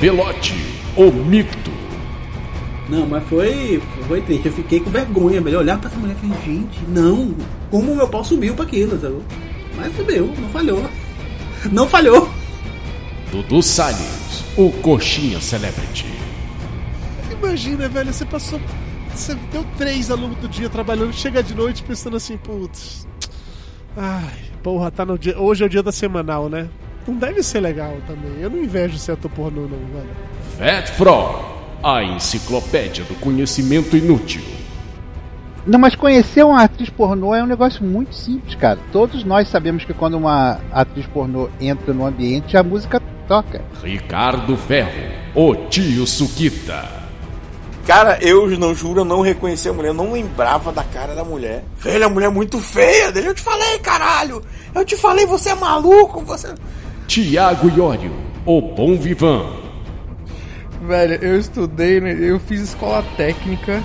Belote, o mito. Não, mas foi, foi triste. Eu fiquei com vergonha, velho. Olhar pra essa mulher e falei, gente, não. Como meu pau subiu pra aquilo, sabe? Mas subiu, não falhou. Não falhou. Dudu Salles, o Coxinha Celebrity. Imagina, velho, você passou. Você deu três alunos do dia trabalhando, chega de noite pensando assim, putz. Ai, porra, tá no dia. Hoje é o dia da semanal, né? Não deve ser legal também. Eu não invejo ser ator pornô, não, velho. Fat Pro, a enciclopédia do conhecimento inútil. Não, mas conhecer uma atriz pornô é um negócio muito simples, cara. Todos nós sabemos que quando uma atriz pornô entra no ambiente, a música toca. Ricardo Ferro, o tio Suquita. Cara, eu não juro, eu não reconheci a mulher, eu não lembrava da cara da mulher. Velho, a mulher é muito feia. Eu te falei, caralho! Eu te falei, você é maluco, você. Tiago Iório, o bom vivan. Velho, eu estudei, né, eu fiz escola técnica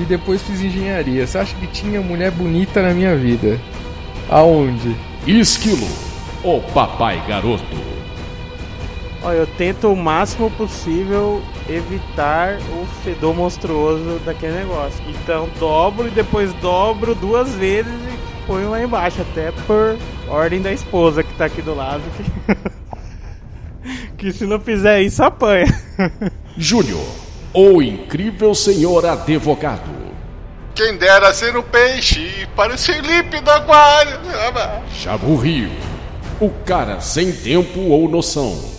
e depois fiz engenharia. Você acha que tinha mulher bonita na minha vida? Aonde? Esquilo, o papai garoto. Olha, eu tento o máximo possível evitar o fedor monstruoso daquele negócio. Então dobro e depois dobro duas vezes e ponho lá embaixo, até por ordem da esposa que tá aqui do lado. Que, que se não fizer isso, apanha. Júnior, o incrível senhor advogado. Quem dera ser um peixe para o Felipe do aquário. Chabu Rio, o cara sem tempo ou noção.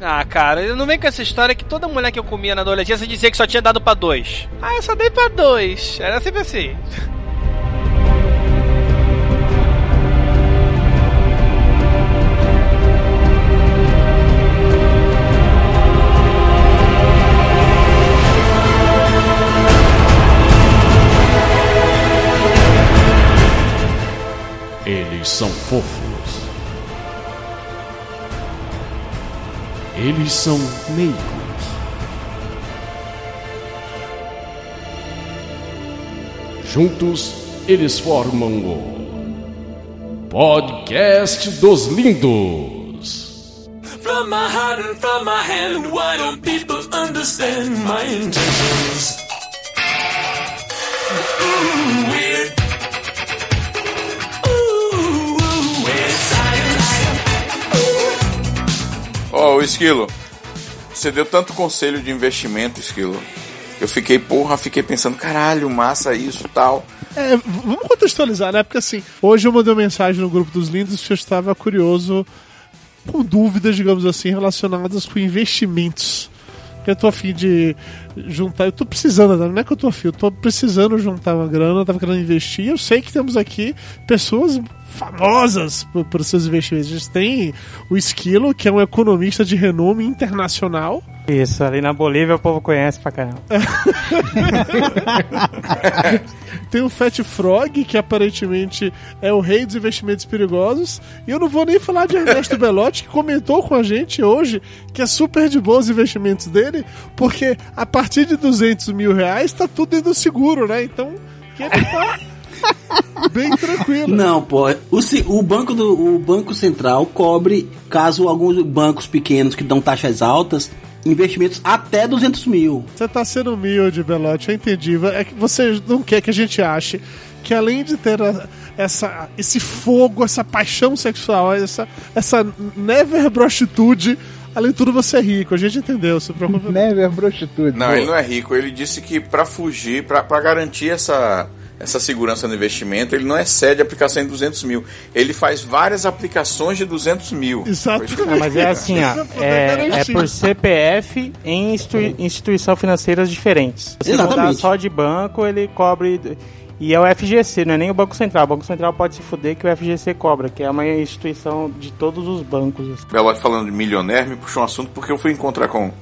Ah, cara, eu não vem com essa história que toda mulher que eu comia na adolescência dizia que só tinha dado pra dois. Ah, eu só dei pra dois. Era sempre assim. São fofos. Eles são meigos. Juntos, eles formam o Podcast dos Lindos. From my heart and from my hand, why don't people understand my intentions? Ooh, Ó, o Esquilo, você deu tanto conselho de investimento, Esquilo. Eu fiquei, porra, fiquei pensando, caralho, massa isso tal. É, vamos contextualizar, né? Porque assim, hoje eu mandei uma mensagem no grupo dos lindos que eu estava curioso, com dúvidas, digamos assim, relacionadas com investimentos. Eu tô afim de juntar, eu tô precisando, não é que eu tô afim, eu tô precisando juntar uma grana, tava querendo investir. Eu sei que temos aqui pessoas famosas por seus investimentos. A gente tem o Esquilo, que é um economista de renome internacional. Isso, ali na Bolívia o povo conhece pra caramba. Tem o Fat Frog, que aparentemente é o rei dos investimentos perigosos. E eu não vou nem falar de Ernesto Belotti, que comentou com a gente hoje que é super de bons investimentos dele, porque a partir de 200 mil reais tá tudo dentro do seguro, né? Então, que ele tá bem tranquilo. Não, pô. O, o banco do o banco central cobre caso alguns bancos pequenos que dão taxas altas investimentos até 200 mil. Você tá sendo humilde, Belotti, eu entendi. É que você não quer que a gente ache que além de ter a- essa, esse fogo, essa paixão sexual, essa, essa never prostitude, além de tudo você é rico. A gente entendeu, se preocupa. não. Never prostitute. Não, ele não é rico. Ele disse que pra fugir, pra garantir essa, essa segurança no investimento, ele não excede a aplicação em 200 mil. Ele faz várias aplicações de 200 mil. Exatamente. Não, mas é assim, ó. É, é por CPF em institui instituição financeiras diferentes. Se mudar só de banco, ele cobre. E é o FGC, não é nem o Banco Central. O Banco Central pode se fuder que o FGC cobra, que é uma instituição de todos os bancos. Belote falando de milionário me puxou um assunto porque eu fui encontrar com,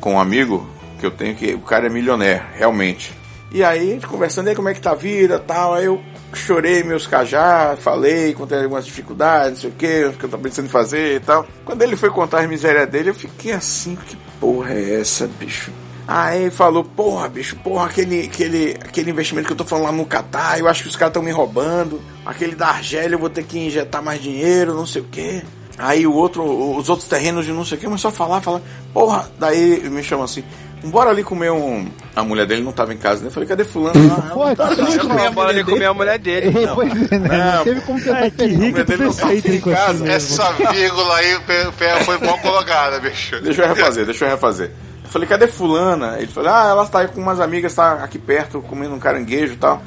com um amigo que eu tenho que o cara é milionário, realmente. E aí, conversando aí como é que tá a vida tal, aí eu chorei meus cajá, falei, contei algumas dificuldades, não sei o que, o que eu tô pensando em fazer e tal. Quando ele foi contar as misérias dele, eu fiquei assim, que porra é essa, bicho? Aí ele falou, porra, bicho, porra, aquele, aquele, aquele investimento que eu tô falando lá no Catar, eu acho que os caras estão me roubando. Aquele da Argélia eu vou ter que injetar mais dinheiro, não sei o quê. Aí o outro, os outros terrenos de não sei o que, começou a falar, falar. Porra, daí me chamam assim. Bora ali comer um. A mulher dele não tava em casa, né? Eu falei, cadê fulano? Ah, não tá lá. Eu comi a bola ali comer a mulher dele. Pois é, né? Não, Não teve como tentar É, que rico dele não tava em casa. Essa vírgula aí, foi mal colocada, bicho. Deixa eu refazer, deixa eu refazer. Eu falei, cadê fulana? Ele falou, ah, ela tá aí com umas amigas, tá aqui perto, comendo um caranguejo e tal.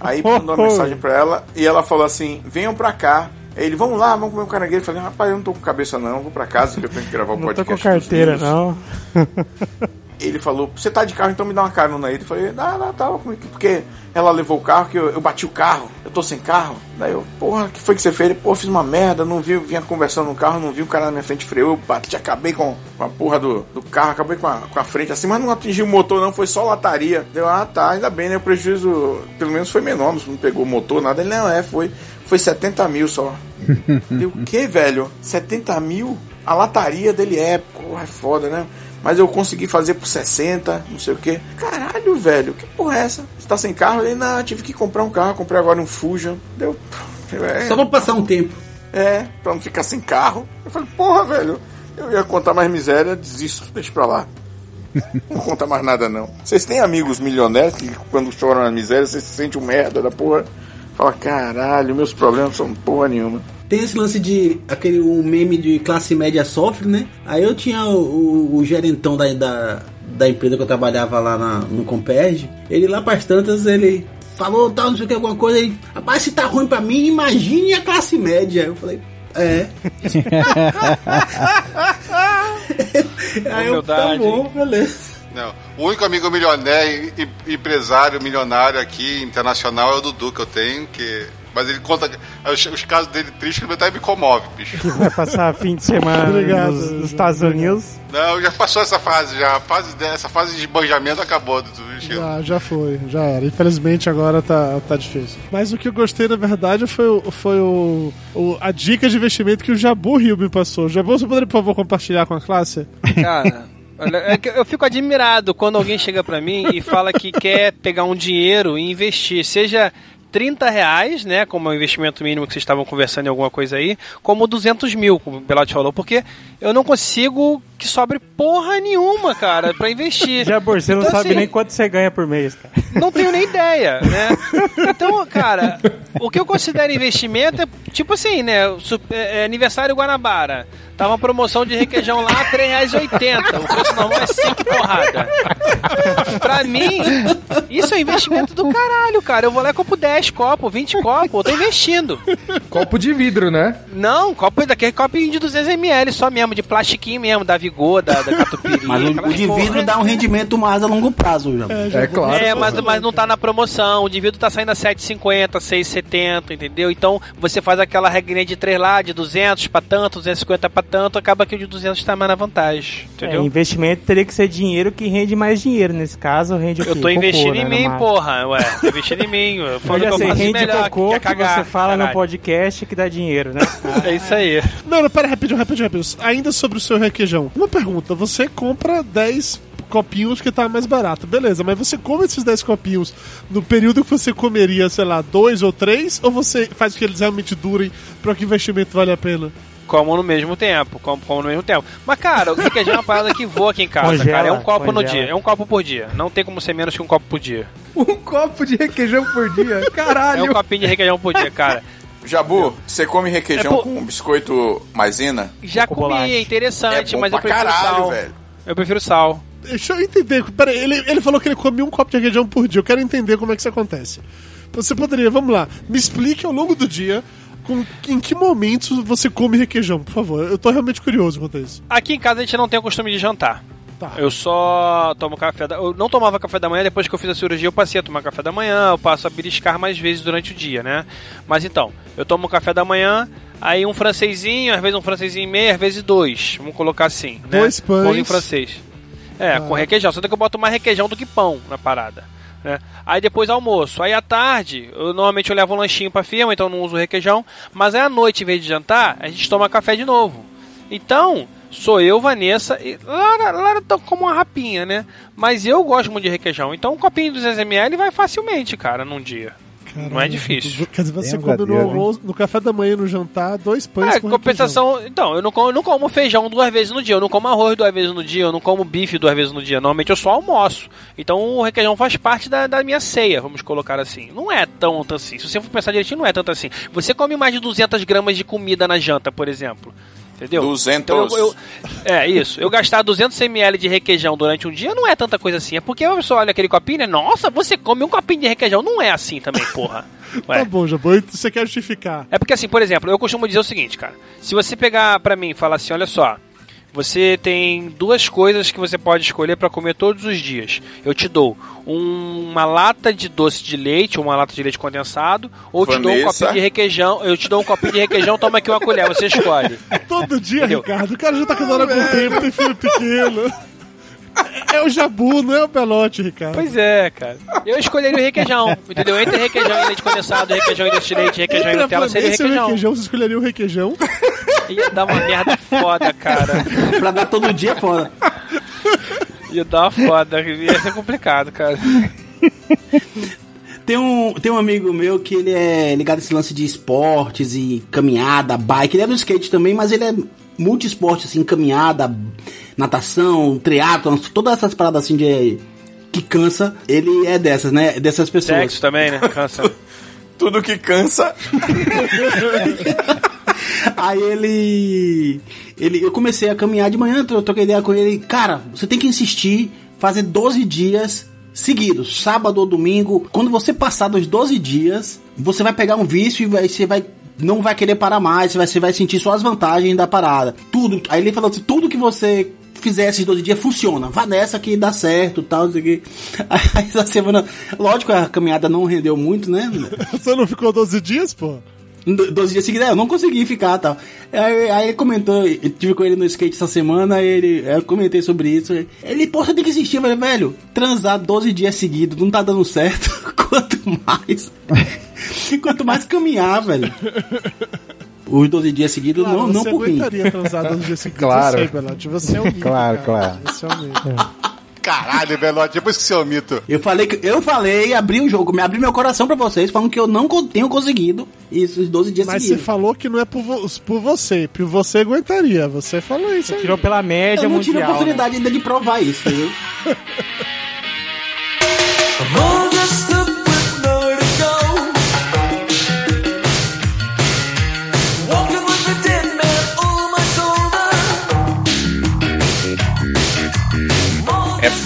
Aí mandou uma mensagem pra ela e ela falou assim, venham pra cá. Aí Ele, vamos lá, vamos comer um caranguejo. Eu falei, rapaz, eu não tô com cabeça não, vou pra casa que eu tenho que gravar o Não tô podcast. com carteira, meninos." não. Ele falou, você tá de carro, então me dá uma carona aí. Ele falou, não, não, tava comigo, porque ela levou o carro, que eu, eu bati o carro, eu tô sem carro. Daí eu, porra, o que foi que você fez? Ele, pô, fiz uma merda, não vi, vinha conversando no carro, não vi o cara na minha frente freou, eu bati, acabei com, com a porra do, do carro, acabei com a, com a frente assim, mas não atingi o motor não, foi só lataria. Deu, ah, tá, ainda bem, né? O prejuízo, pelo menos foi menor, não pegou o motor, nada. Ele, não, é, foi, foi 70 mil só. Deu, o que, velho? 70 mil? A lataria dele é, porra, é foda, né? Mas eu consegui fazer por 60, não sei o que. Caralho, velho, que porra é essa? Você tá sem carro? Ele, não, tive que comprar um carro, comprei agora um Fusion. Deu. É, Só pra passar um tempo. é, pra não ficar sem carro. Eu falei, porra, velho, eu ia contar mais miséria, desisto, deixa pra lá. Não conta mais nada, não. Vocês têm amigos milionários que quando choram na miséria, vocês se sentem um merda da porra? Fala, caralho, meus problemas são porra nenhuma. Tem esse lance de aquele um meme de classe média sofre, né? Aí eu tinha o, o- o gerentão da, da, da empresa que eu trabalhava lá na- no Comperge. Ele lá pras tantas, ele falou tal, não sei o que, alguma coisa. Ele, rapaz, se tá ruim pra mim, imagine a classe média. Eu falei, é. Aí eu, tá bom, beleza. Não. O único amigo milionário empresário milionário aqui, internacional, é o Dudu que eu tenho, que. Mas ele conta. Os, os casos dele tristes até me comove, bicho. Vai passar fim de semana Obrigado. nos, nos Estados Unidos. Não, já passou essa fase, já. A fase de- essa fase de banjamento acabou, Dudu. bicho. Já, já foi, já era. Infelizmente agora tá, tá difícil. Mas o que eu gostei, na verdade, foi, foi o, o- a dica de investimento que o Jabu Rio me passou. Jabu, você poderia, por favor, compartilhar com a classe? Cara, olha, é que eu fico admirado quando alguém chega pra mim e fala que quer pegar um dinheiro e investir, seja 30 reais, né, como é o investimento mínimo que vocês estavam conversando em alguma coisa aí, como 200 mil, como o Belote falou, porque eu não consigo que sobre porra nenhuma, cara, pra investir. Já, você não Então, sabe assim, nem quanto você ganha por mês, cara. não tenho nem ideia, né? Então, cara, o que eu considero investimento é tipo assim, né? é, é aniversário Guanabara. Tá uma promoção de requeijão lá, R$ 3,80. O preço normal é 5 porrada. Pra mim, isso é investimento do caralho, cara. Eu vou lá e compro 10 copos, 20 copos, eu tô investindo. Copo de vidro, né? Não, copo daquele copinho de 200ml, só mesmo, de plastiquinho mesmo, da Vigor, da, da Catupiry. Mas o, de porra. vidro dá um rendimento mais a longo prazo, já. É claro. É, mas, mas não tá na promoção. O indivíduo tá saindo a 7,50, 6,70, entendeu? Então você faz aquela regrinha de 3 lá, de 200 pra tanto, 250 pra tanto, acaba que o de 200 tá mais na vantagem, É, entendeu? investimento teria que ser dinheiro que rende mais dinheiro. Nesse caso, rende o eu quê? tô investindo Cocô, em né, mim, porra, ué. Tô investindo em mim. Eu De rende melhor, cocô que é que, cagar, você fala no caralho. podcast que dá dinheiro, né? É isso aí. Não, não, pera, rapidinho, rapidinho, rapidinho. Ainda sobre o seu requeijão. Uma pergunta, você compra 10 copinhos que tá mais barato, beleza, mas você come esses 10 copinhos no período que você comeria, sei lá, dois ou três, ou você faz que eles realmente durem para que o investimento vale a pena? Como no mesmo tempo, como, como no mesmo tempo. Mas, cara, o requeijão é uma parada que voa aqui em casa, Congela, cara. É um copo no congela. dia, é um copo por dia. Não tem como ser menos que um copo por dia. Um copo de requeijão por dia. Caralho. É um copinho de requeijão por dia, cara. Jabu, você come requeijão É, pô- com biscoito maisena? Já Com comi, é interessante, É mas eu prefiro caralho, sal. velho. Eu prefiro sal. Deixa eu entender. Pera, ele, ele falou que ele come um copo de requeijão por dia. Eu quero entender como é que isso acontece. Você poderia, vamos lá, me explique ao longo do dia com, em que momentos você come requeijão, por favor. Eu tô realmente curioso quanto a isso. Aqui em casa a gente não tem o costume de jantar. Tá. Eu só tomo café da... Eu não tomava café da manhã, depois que eu fiz a cirurgia eu passei a tomar café da manhã, eu passo a beliscar mais vezes durante o dia, né? Mas então, eu tomo café da manhã, aí um francesinho, às vezes um francesinho e meio, às vezes dois. Vamos colocar assim, né? Dois pães. Pãozinho francês. É, Ah. com requeijão. Só que eu boto mais requeijão do que pão na parada. Né? Aí depois almoço. Aí à tarde, eu, normalmente eu levo um lanchinho pra firma, então não uso requeijão. Mas aí à noite, em vez de jantar, a gente toma café de novo. Então, sou eu, Vanessa e Lara, Lara tá como uma rapinha, né? Mas eu gosto muito de requeijão. Então um copinho de 200ml vai facilmente, cara, num dia. Não é difícil. Quer dizer, você come no almoço, no café da manhã, no jantar, dois pães É, com compensação. Então, eu não, como, eu não como feijão duas vezes no dia, eu não como arroz duas vezes no dia, eu não como bife duas vezes no dia. Normalmente eu só almoço. Então o requeijão faz parte da, da minha ceia, vamos colocar assim. Não é tanto assim. Se você for pensar direitinho, não é tanto assim. Você come mais de 200 gramas de comida na janta, por exemplo. Entendeu? 200. Então, eu- eu- é isso. Eu gastar 200 ml de requeijão durante um dia não é tanta coisa assim. É porque a pessoa olha aquele copinho, né? Nossa, você come um copinho de requeijão. Não é assim também, porra. Ué. Tá bom, Jabô, você quer justificar. É porque assim, por exemplo, eu costumo dizer o seguinte, cara. Se você pegar pra mim e falar assim, olha só, você tem duas coisas que você pode escolher pra comer todos os dias. Eu te dou um- uma lata de doce de leite, ou uma lata de leite condensado, ou te dou um Vanessa. copinho de requeijão. Eu te dou um copinho de requeijão, toma aqui uma colher, você escolhe. Todo dia, Entendeu? Ricardo, o cara já tá casado há algum tempo, tem filho pequeno. É o Jabu, não é o Pelote, Ricardo. Pois é, cara. Eu escolheria o requeijão, entendeu? Entre requeijão e leite condensado, requeijão e doce de leite, requeijão e Entre a Nutella, seria e requeijão. requeijão, você escolheria o requeijão. Ia dar uma merda foda, cara. Pra dar todo dia é foda. Ia dar uma foda, ia ser complicado, cara. Tem um, tem um amigo meu que ele é ligado a esse lance de esportes e caminhada, bike. Ele é do skate também, mas ele é multi-esporte, assim, caminhada, natação, triatlon, todas essas paradas assim de. que cansa. Ele é dessas, né? Dessas pessoas. Sexo também, né? Cansa. Tudo que cansa. Aí ele, ele. Eu comecei a caminhar de manhã, eu troquei ideia com ele. Cara, você tem que insistir, fazer 12 dias seguidos, sábado ou domingo. Quando você passar dos 12 dias, você vai pegar um vício e vai, você vai. Não vai querer parar mais, você vai, sentir só as vantagens da parada. Tudo. Aí ele falou assim: tudo que você fizer esses 12 dias funciona. Vá nessa que dá certo tal, não sei o quê. Aí essa semana. Lógico, a caminhada não rendeu muito, né? Você não ficou 12 dias, pô? Do- 12 dias seguidos, é, eu não consegui ficar tal. Aí, aí ele comentou, eu tive com ele no skate essa semana, aí ele, eu comentei sobre isso. Ele, pô, você tem que eu falei, velho, transar 12 dias seguidos não tá dando certo. Quanto mais. quanto mais caminhar, velho. Os 12 dias seguidos, Claro, não, não você por mim. aguentaria transar 12 dias seguidos. Claro. Eu sei, Pelote, você é um. Claro, cara. claro. Você é um. Caralho, Belote, depois que seu mito. Eu falei que eu falei, abri o jogo, me abri meu coração pra vocês, falando que eu não tenho conseguido isso os 12 dias Mas você seguidos. falou que não é por, vo- por você, por você aguentaria. Você falou isso aí. Tirou pela média Eu não tive a mundial. né? oportunidade ainda de provar isso, entendeu?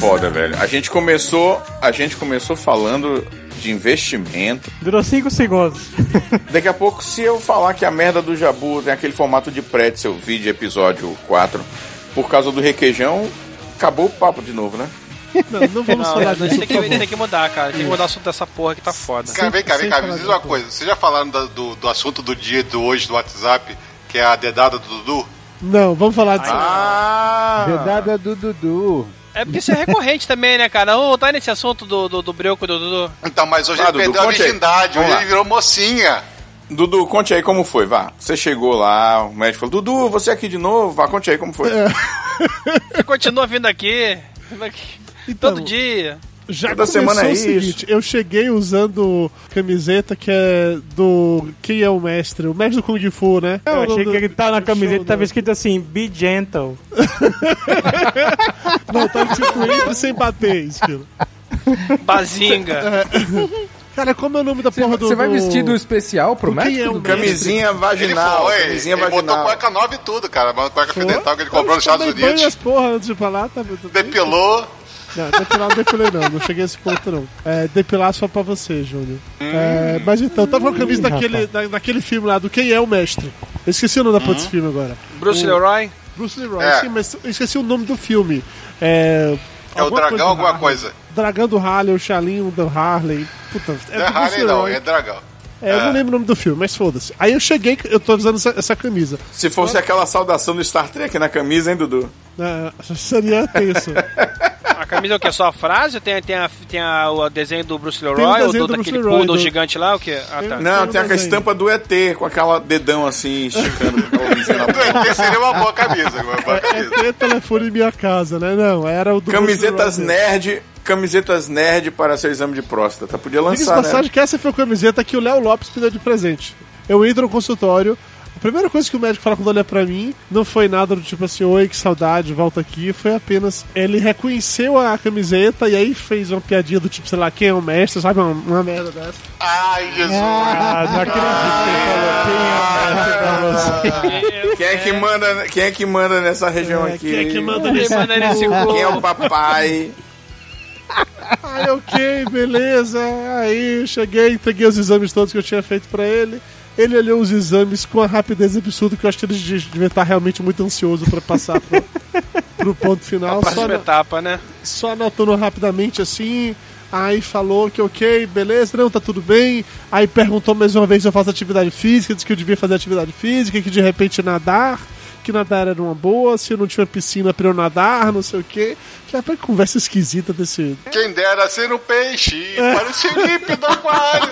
foda, velho. A gente começou, a gente começou falando de investimento. Durou 5 segundos. Daqui a pouco, se eu falar que a merda do Jabu tem aquele formato de pretzel, vídeo episódio 4, por causa do requeijão, acabou o papo de novo, né? Não, não vamos Não, falar a disso, gente tem que, tem que mudar, cara. Tem que mudar o assunto dessa porra que tá foda. Cara, vem cá, vem cá, me diz uma coisa. Vocês já falaram da- do, do assunto do dia de hoje do WhatsApp, que é a dedada do Dudu? Não, vamos falar disso. Ah! Dedada do Dudu. É porque isso é recorrente também, né, cara? Vamos voltar nesse assunto do, do, do breuco do Dudu. Então, mas hoje Ah, ele Dudu, perdeu a virgindade, hoje lá. ele virou mocinha. Dudu, conte aí como foi, vá. Você chegou lá, o médico falou, Dudu, você aqui de novo? Vá, conte aí como foi. Você continua vindo aqui. vindo aqui Então, Todo dia. Já Toda começou semana é o isso. seguinte, eu cheguei usando camiseta que é do... Quem é o mestre? O mestre do Kung Fu, né? Eu É achei nome que ele tá na do camiseta tava do- escrito assim, be gentle. Não, tá escrito entre sem bater, esquilo. Bazinga. Cara, como é o nome da porra do... Você vai do- vestido especial pro do médico? é Camisinha vaginal, foi, camisinha ele botou vaginal. cueca nova e tudo, cara. Uma cueca Foi? que ele comprou nos Estados Unidos. as porra antes de falar, tá? Depilou. Não, depilar não depilei não, não cheguei a esse ponto não. É, depilar só pra você, Júnior. É, mas então, tava com a camisa daquele, da, daquele filme lá, do Quem é o Mestre. Eu esqueci o nome da porra desse filme agora. Bruce O- Leroy. Bruce Leroy, É. sim, mas eu esqueci o nome do filme. É, É o dragão, do alguma Harley. coisa. Dragão do Harley, o Chalinho do Harley. Puta, é Não é Harley, não, é dragão. É, eu não lembro o nome do filme, mas foda-se. Aí eu cheguei, eu tô usando essa, essa camisa. Se fosse aquela saudação do Star Trek na camisa, hein, Dudu? É, seria tenso. A camisa é o quê? Só a frase? Tem, tem, a, tem a, o desenho do Bruce Tem o Leroy? Ou do, do Bruce daquele Leroy, poodle do- gigante lá? O quê? Ah, tá. Não, um tem a desenho. estampa do ET, com aquela dedão assim, esticando. Do. ET seria uma boa camisa. Uma boa É camisa. ter telefone em minha casa, né? Não, era o do Camisetas Leroy. nerd, camisetas nerd para seu exame de próstata. Podia Diga-se de lançar, passagem né? que essa foi a camiseta que o Léo Lopes me deu de presente. Eu entro no consultório, a primeira coisa que o médico fala quando olha pra mim não foi nada do tipo assim, oi, que saudade, volta aqui. Foi apenas. Ele reconheceu a camiseta e aí fez uma piadinha do tipo, sei lá, quem é o mestre, sabe? Uma, uma merda dessa. Ai, Jesus. Ah, não acredito Quem é que manda, quem é que manda nessa região aqui? Quem é que manda Quem nesse manda nesse? Quem é o papai? Aí, ok, beleza. Aí cheguei, entreguei os exames todos que eu tinha feito pra ele. Ele olhou os exames com uma rapidez absurda que eu acho que ele de- devia estar realmente muito ansioso pra passar pro, pro ponto final. Só, Próxima na- etapa, né? só anotando rapidamente assim. Aí falou que ok, beleza, não, tá tudo bem. Aí perguntou mais uma vez se eu faço atividade física, disse que eu devia fazer atividade física, que de repente nadar, que nadar era uma boa, se eu não tinha piscina pra eu nadar, não sei o que. Já foi conversa esquisita desse. Quem dera ser um peixe, parecia límpido do aquário.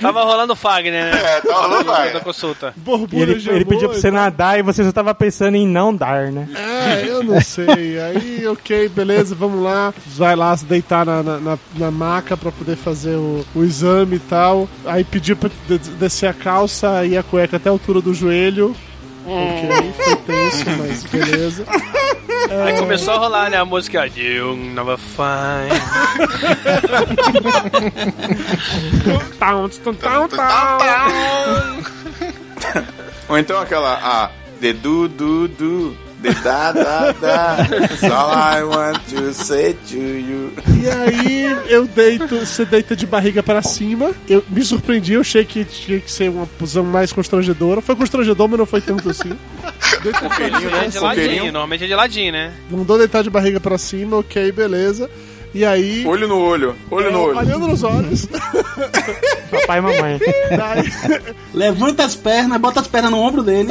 Tava rolando o Fagner, né? É, tá rolando Da vai. consulta. E Borbulha ele, de ele amor pediu pra você tal. nadar e você só tava pensando em não dar, né? É, eu não sei. Aí, ok, beleza, vamos lá. Vai lá se deitar na, na, na- na maca pra poder fazer o, o exame e tal. Aí pediu pra de- descer a calça e a cueca até a altura do joelho. Ok, foi tenso, mas beleza. Aí começou a rolar, né? A música You Never Find. Tão, tão, tão, tão. Ou então aquela, a de du du du, da da da. That's all I want to say to you. E aí eu deito, você deita de barriga para cima. Eu me surpreendi, eu achei que tinha que ser uma posição mais constrangedora. Foi constrangedor, mas não foi tanto assim. Deito de barriga É de ladinho, normalmente é de ladinho, né? Mandou deitar de barriga pra cima, ok, beleza. E aí. Olho no olho, olho no olho. Olhando nos olhos. Papai e mamãe. Daí, Levanta as pernas, bota as pernas no ombro dele.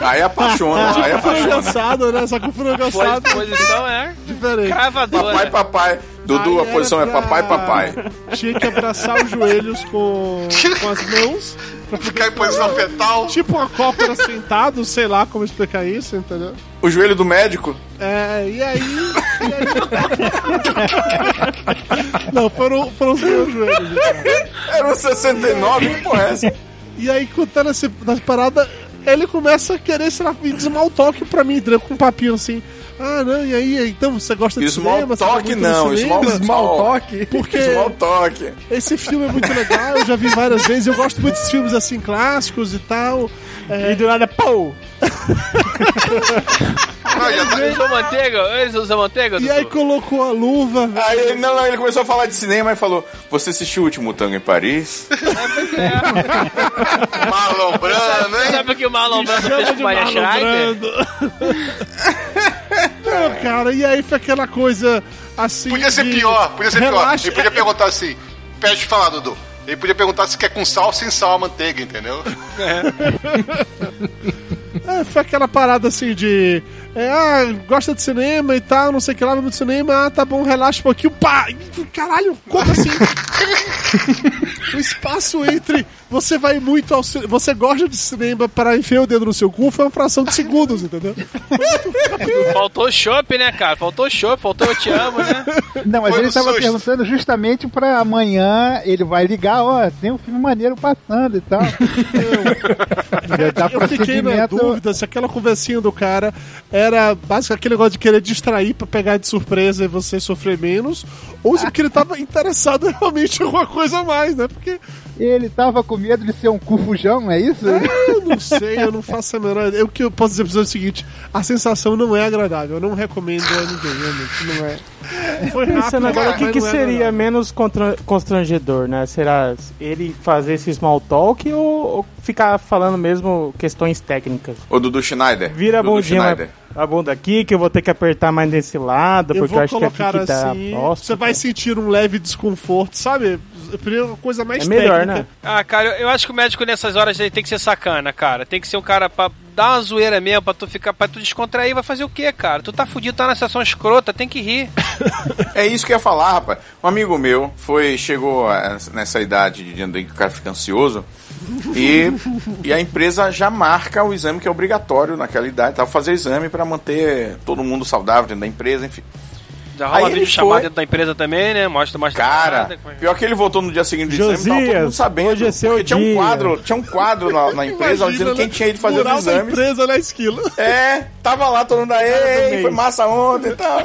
Aí apaixona, aí foi apaixona. engraçado, né? Só que foi engraçado Pois- Posição é diferente. cravadora. Papai, papai. Dudu, a Aí posição é era pra- papai, papai. Tinha que abraçar os joelhos com, com as mãos. Pra Ficar em posição fetal. Tipo uma cópera sentado, sei lá como explicar isso, entendeu? O joelho do médico. É, e aí. E aí... Não, foram, foram os meus joelhos. então. Era um 69, que porra é essa? E aí, quando tá nessa, nessa parada, ele começa a querer, sei lá, me talk pra mim, com um papinho assim. Ah, não, e aí, então você gosta de Small cinema? Vai talk não, cinema? small, Small talk. Porque Small talk. esse filme é muito legal, eu já vi várias vezes, eu gosto muito desses filmes assim, clássicos e tal. É, E do nada, pô! Não, já tá- manteiga? Manteiga? e aí colocou a luva, velho. Aí ele, não, não, ele começou a falar de cinema e falou: Você assistiu o último tango em Paris? Marlon Brando, hein? Sabe o que o Marlon Brando fez com de Maria Marlon Schreiber? Não, cara, e aí foi aquela coisa assim. Podia ser de- pior, podia ser pior. Relaxa. Ele podia perguntar assim, pede de falar, Dudu. Ele podia perguntar se quer com sal ou sem sal a manteiga, entendeu? É, foi aquela parada assim de. É, ah, gosta de cinema e tal, não sei o que lá, vai no cinema, ah, tá bom, relaxa um pouquinho, pá! Caralho, como assim? o espaço entre você vai muito ao cinema, você gosta de cinema para enfiar o dedo no seu cu foi uma fração de segundos, entendeu? Faltou chopp, né, cara? Faltou chopp, faltou eu te amo, né? Não, mas Foi ele estava susto. perguntando justamente pra amanhã ele vai ligar, ó, tem um filme maneiro passando e tal. Dá Eu fiquei na dúvida se aquela conversinha do cara era basicamente aquele negócio de querer distrair pra pegar de surpresa e você sofrer menos, ou se ele tava interessado realmente em alguma coisa a mais, né? Porque Ele tava com medo de ser um cu fujão, é isso? eu não sei, eu não faço a menor ideia. O que eu posso dizer pra você é o seguinte: a sensação não é agradável, eu não recomendo a ninguém, realmente, não é. Foi rápido, Pensando agora, o que, que não é seria agradável. menos contra- constrangedor, né? Será ele fazer esse small talk ou, ou ficar falando mesmo questões técnicas? O Dudu Schneider. Vira a Dudu bundinha Schneider. a bunda aqui, que eu vou ter que apertar mais desse lado, Eu porque eu acho que aqui que tá assim, você vai sentir um leve desconforto, sabe? Primeiro, coisa mais É melhor, técnica. né? Ah, cara, eu, eu acho que o médico nessas horas ele tem que ser sacana, cara. Tem que ser um cara pra dar uma zoeira mesmo, pra tu ficar, pra tu descontrair. Vai fazer o quê, cara? Tu tá fudido, tá na situação escrota, tem que rir. É isso que eu ia falar, rapaz. Um amigo meu foi, chegou nessa idade de em que o cara fica ansioso. E, e a empresa já marca o exame que é obrigatório naquela idade, tá? Fazer exame para manter todo mundo saudável dentro da empresa, enfim. Já Aí rola ele vídeo chamado foi- dentro da empresa também, né? Mostra mais Cara, pior que ele voltou no dia seguinte do exame, tava todo mundo sabendo. hoje é seu porque tinha um quadro, tinha um quadro na, na empresa Imagina, dizendo quem né? tinha ido fazer os exames. empresa na esquila. É, tava lá todo mundo aí, "Ei, foi massa ontem e tal.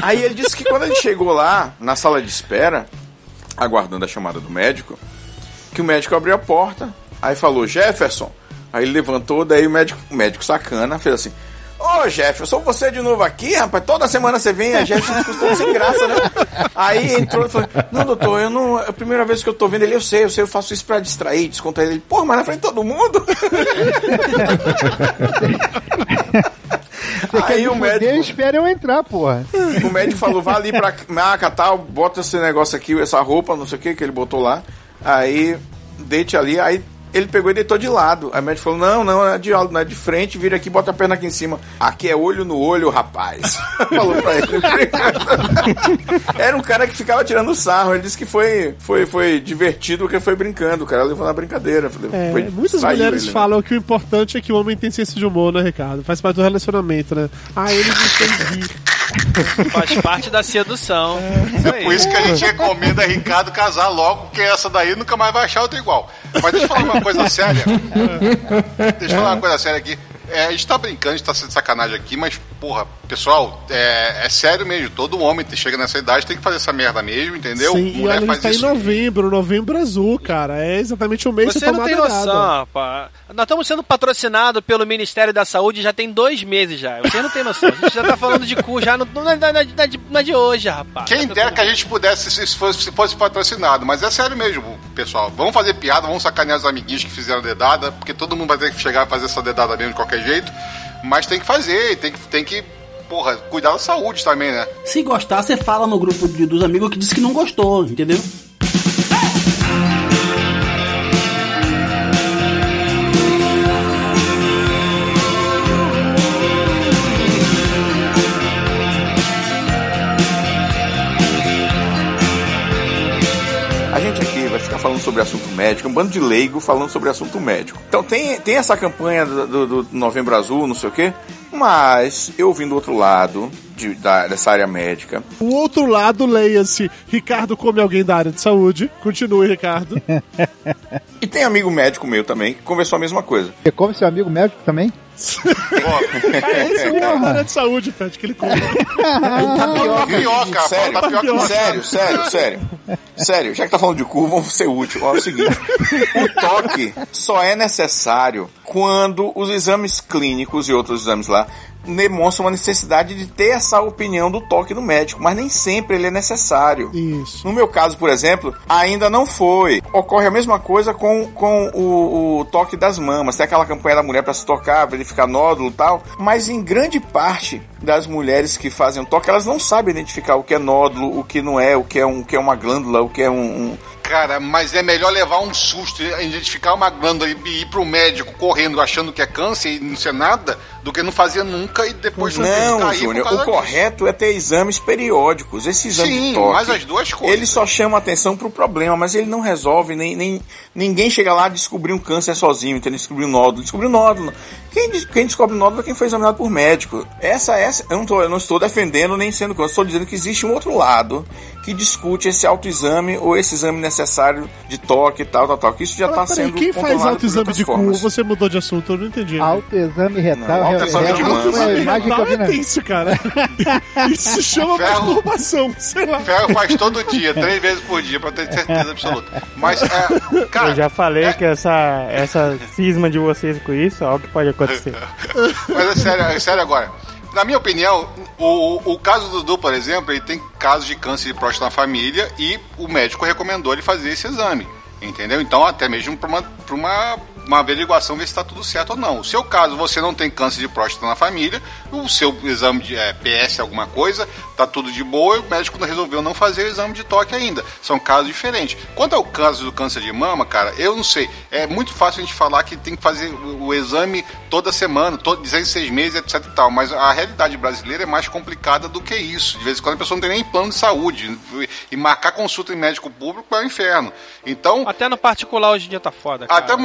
Aí ele disse que quando ele chegou lá, na sala de espera, aguardando a chamada do médico, que o médico abriu a porta, aí falou, Jefferson. Aí ele levantou, daí o médico, o médico sacana fez assim. Ô Jefferson, você de novo aqui, rapaz? Toda semana você vem, a Jefferson ficou todo sem graça, né? Aí entrou e falou: Não, doutor, eu não. É a primeira vez que eu tô vendo ele, eu sei, eu sei, eu faço isso pra distrair, descontrair ele. Porra, mas na frente de todo mundo? Você Aí o médico- espera eu entrar, porra. O médico falou, vá ali pra maca, tal, bota esse negócio aqui, essa roupa, não sei o que, que ele botou lá. Aí, deite ali, aí ele pegou e deitou de lado. Aí o médico falou, não, não, é de lado, não é de frente, vira aqui, bota a perna aqui em cima. Aqui é olho no olho, rapaz. falou pra ele. Era um cara que ficava tirando sarro. Ele disse que foi, foi, foi divertido porque foi brincando. O cara levou na brincadeira. Foi- É, foi- muitas mulheres ele, né? falam que o importante é que o homem tem senso de humor, né, Ricardo? Faz parte do relacionamento, né? Ah, ele me fez rir. Faz parte da sedução. É por isso que a gente recomenda Ricardo casar logo, porque essa daí nunca mais vai achar outra igual. Mas deixa eu falar uma coisa séria. Deixa eu falar uma coisa séria aqui. É, a gente tá brincando, a gente tá sendo sacanagem aqui, mas, porra, pessoal, é, é sério mesmo. Todo homem que chega nessa idade tem que fazer essa merda mesmo, entendeu? Sim, e olha, a gente tá em novembro, novembro azul, cara. É exatamente o mês Você não tem noção, rapaz. Nós estamos sendo patrocinados pelo Ministério da Saúde já tem dois meses já. Você não tem noção. A gente já tá falando de cu já, não, não, é- não, é- de- não é de hoje, rapaz. Quem dera que a gente pudesse, se fosse, se fosse patrocinado, mas é sério mesmo, pessoal. Vamos fazer piada, vamos sacanear os amiguinhos que fizeram dedada, porque todo mundo vai ter que chegar a fazer essa dedada mesmo de qualquer jeito. Mas tem que fazer, tem que, tem que porra, cuidar da saúde também, né? Se gostar, você fala no grupo de- dos amigos que disse que não gostou, entendeu? Falando sobre assunto médico, um bando de leigo falando sobre assunto médico. Então tem, tem essa campanha do, do- do Novembro Azul, não sei o quê, mas eu vim do outro lado de- da- dessa área médica. O outro lado, leia-se: Ricardo come alguém da área de saúde. Continue, Ricardo. E tem amigo médico meu também que conversou a mesma coisa. Você come seu amigo médico também? É esse o cara da área de saúde, Pet, que ele come. Tapioca, sério, fala tapioca. sério, sério, sério. Sério, já que tá falando de cu, vamos ser útil. Olha o seguinte: o toque só é necessário quando os exames clínicos e outros exames lá demonstram uma necessidade de ter essa opinião do toque do médico, mas nem sempre ele é necessário. Isso. No meu caso, por exemplo, ainda não foi. Ocorre a mesma coisa com, com o, o toque das mamas. Tem aquela campanha da mulher para se tocar, verificar nódulo e tal. Mas em grande parte das mulheres que fazem o toque, elas não sabem identificar o que é nódulo, o que não é, o que é, um, o que é uma glândula, o que é um. um- Cara, mas é melhor levar um susto, identificar uma glândula e ir pro médico correndo achando que é câncer e não ser nada, do que não fazer nunca e depois Não, Júnior, causa o correto é ter exames periódicos. Esse exame Sim, de toque. mas as duas coisas. Ele só chama atenção pro problema, mas ele não resolve, nem, nem ninguém chega lá a descobrir um câncer sozinho, entendeu? Descobrir um nódulo. Descobrir um nódulo. Quem, quem descobre o nódulo é quem foi examinado por médico. Essa, essa, eu não, tô, eu não estou defendendo nem sendo contra, estou dizendo que existe um outro lado que discute esse autoexame ou esse exame necessário de toque e tal, tal, tal. Que isso já está sendo quem faz autoexame de cu? Você mudou de assunto, eu não entendi. Autoexame retal. Não, autoexame é- de é- é vi é na... tenso, cara. Isso se chama Ferro. masturbação, sei lá. Ferro faz todo dia, três vezes por dia, pra ter certeza absoluta. Mas, é, cara, Eu já falei que essa, essa cisma de vocês com isso, olha o que pode acontecer. Mas é sério, é sério agora. Na minha opinião, o, o- o caso do Dudu, por exemplo, ele tem casos de câncer de próstata na família e o médico recomendou ele fazer esse exame. Entendeu? Então, até mesmo para uma, uma, uma averiguação ver se está tudo certo ou não. O seu caso, você não tem câncer de próstata na família, o seu exame de é, PS, alguma coisa, tá tudo de boa e o médico resolveu não fazer o exame de toque ainda. São casos diferentes. Quanto ao caso do câncer de mama, cara, eu não sei. É muito fácil a gente falar que tem que fazer o, o exame toda semana, todo, 16 meses, etc e tal. Mas a realidade brasileira é mais complicada do que isso. De vez em quando a pessoa não tem nem plano de saúde. E marcar consulta em médico público é um inferno. Então, Até no particular hoje em dia tá foda, cara. até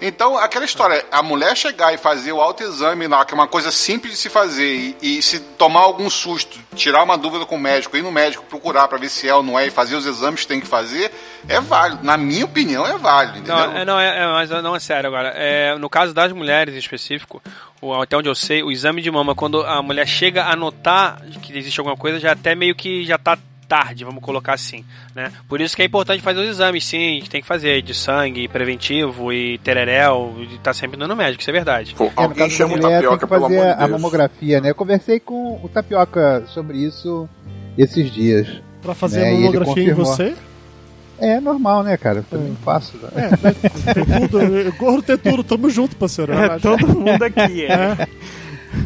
Então, aquela história, a mulher chegar e fazer o autoexame lá, que é uma coisa simples de se fazer, e, e se tomar algum susto, tirar uma dúvida com o médico, ir no médico procurar pra ver se é ou não é, e fazer os exames que tem que fazer, é válido. Na minha opinião, é válido, entendeu? Não, é, não, é, é, mas não é sério agora. É, no caso das mulheres em específico, o- até onde eu sei, o exame de mama, quando a mulher chega a notar que existe alguma coisa, já até meio que já tá tarde, vamos colocar assim, né? Por isso que é importante fazer os exames, sim, que tem que fazer de sangue, preventivo e tereréu, e tá sempre indo no médico, isso é verdade. Pô, É, no alguém chama o mulher, tem tapioca, que pelo fazer amor de a Deus. mamografia, né? Eu conversei com o Tapioca sobre isso esses dias. Pra fazer É, a mamografia em você? É normal, né, cara? Eu também faço. né? É, mas tem tudo. Gordo tem tudo, tamo junto, parceiro. É, todo mundo aqui é.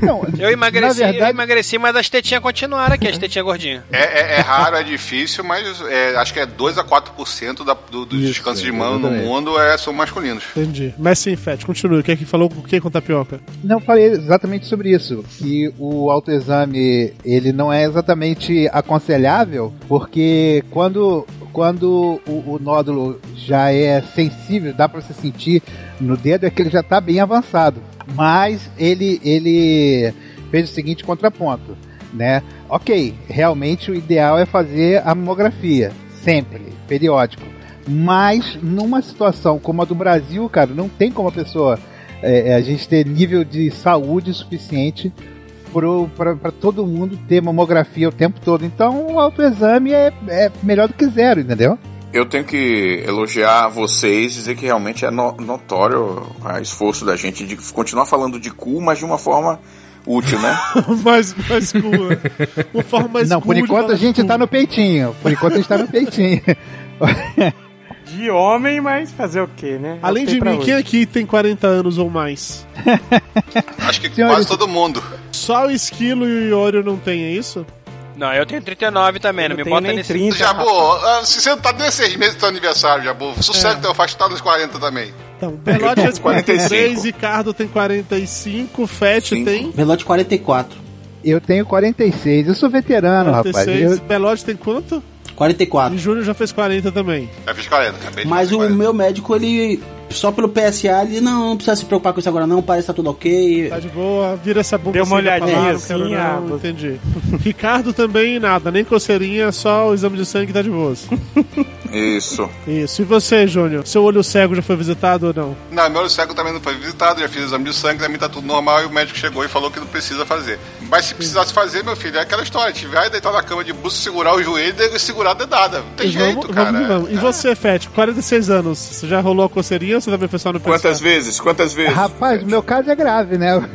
Não, Eu emagreci, verdade, eu emagreci, mas as tetinhas continuaram aqui, as tetinhas gordinhas. É, é- é raro, é difícil, mas é, acho que é 2 a 4% da, do, dos Isso, cânceres de mama no exatamente. mundo é, são masculinos. Entendi. Mas sim, Fete, continue. O que é que falou o que com tapioca? Não, eu falei exatamente sobre isso. Que o autoexame ele não é exatamente aconselhável, porque quando, quando o, o nódulo já é sensível, dá pra você sentir no dedo, é que ele já tá bem avançado. Mas ele, ele fez o seguinte contraponto, né? Ok, realmente o ideal é fazer a mamografia, sempre, periódico. Mas numa situação como a do Brasil, cara, não tem como a pessoa é, a gente ter nível de saúde suficiente para todo mundo ter mamografia o tempo todo. Então o autoexame é, é melhor do que zero, entendeu? Eu tenho que elogiar vocês, dizer que realmente é no- notório o esforço da gente de continuar falando de cu, mas de uma forma útil, né? mais, mais cool, né? Uma forma mais não, por enquanto a gente de tá cu. no peitinho. Por enquanto a gente tá no peitinho. De homem, mas fazer o quê, né? É o Além que de mim, hoje. quem aqui tem 40 anos ou mais? Acho que Senhores- quase todo mundo. Só o Esquilo e o Iório não tem, é isso? Não, eu tenho 39 também, não, Não me tem bota nem nesse... 30. Jabu, ah, se você não tá nem seis meses do teu aniversário, Jabu, sucesso É. teu faixa tá nos 40 também. Então, Belote 43, 45. Ricardo tem 45, Fete Cinco. tem Velote 44. Eu tenho 46. Eu sou veterano, rapaz. 46, Eu, Belote tem quanto? 44. E Júnior já fez 40 também. Já fiz 40, acabei de Mas o 40. meu médico, ele. Só pelo PSA, ele não, não precisa se preocupar com isso agora, não. Parece que tá tudo ok. Tá de boa, vira essa bunda Deu uma assim olhadinha palavra, assim, não, ah, vou- entendi. Ricardo também nada, nem coceirinha, só o exame de sangue tá de boas. Isso. Isso. E você, Júnior? Seu olho cego já foi visitado ou não? Não, meu olho cego também não foi visitado, já fiz exame de sangue, também tá tudo normal e o médico chegou e falou que não precisa fazer. Mas se precisasse fazer, meu filho, é aquela história, te vai deitar na cama de buço, segurar o joelho e segurar a dedada. Não tem E jeito, vamos, cara. vamos, vamos. E você, Fete, 46 anos, você já rolou a coceirinha ou você também só no PSA? Quantas vezes? Quantas vezes? rapaz, o meu caso é grave, né?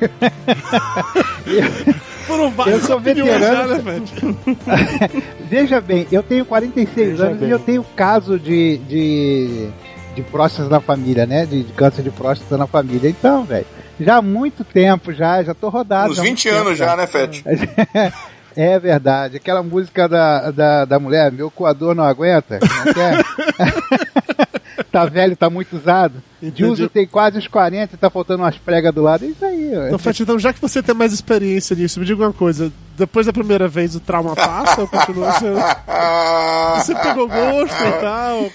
Foram várias Eu sou veterano. já, né, Fete? Veja bem, eu tenho 46 Veja anos bem. e eu tenho caso de, de, de próstata na família, né? De, de câncer de próstata na família. Então, velho, já há muito tempo já, já tô rodado. Uns há muito 20 tempo anos já, né, Fete? É verdade. Aquela música da, da, da mulher, meu coador não aguenta. Como é que é? tá velho, tá muito usado. De Entendi. uso tem quase os 40 e tá faltando umas pregas do lado. É isso aí. ó. Então, Fete, então, já que você tem mais experiência nisso, me diga uma coisa. Depois da primeira vez o trauma passa ou continua sendo... Você pegou gosto e tal?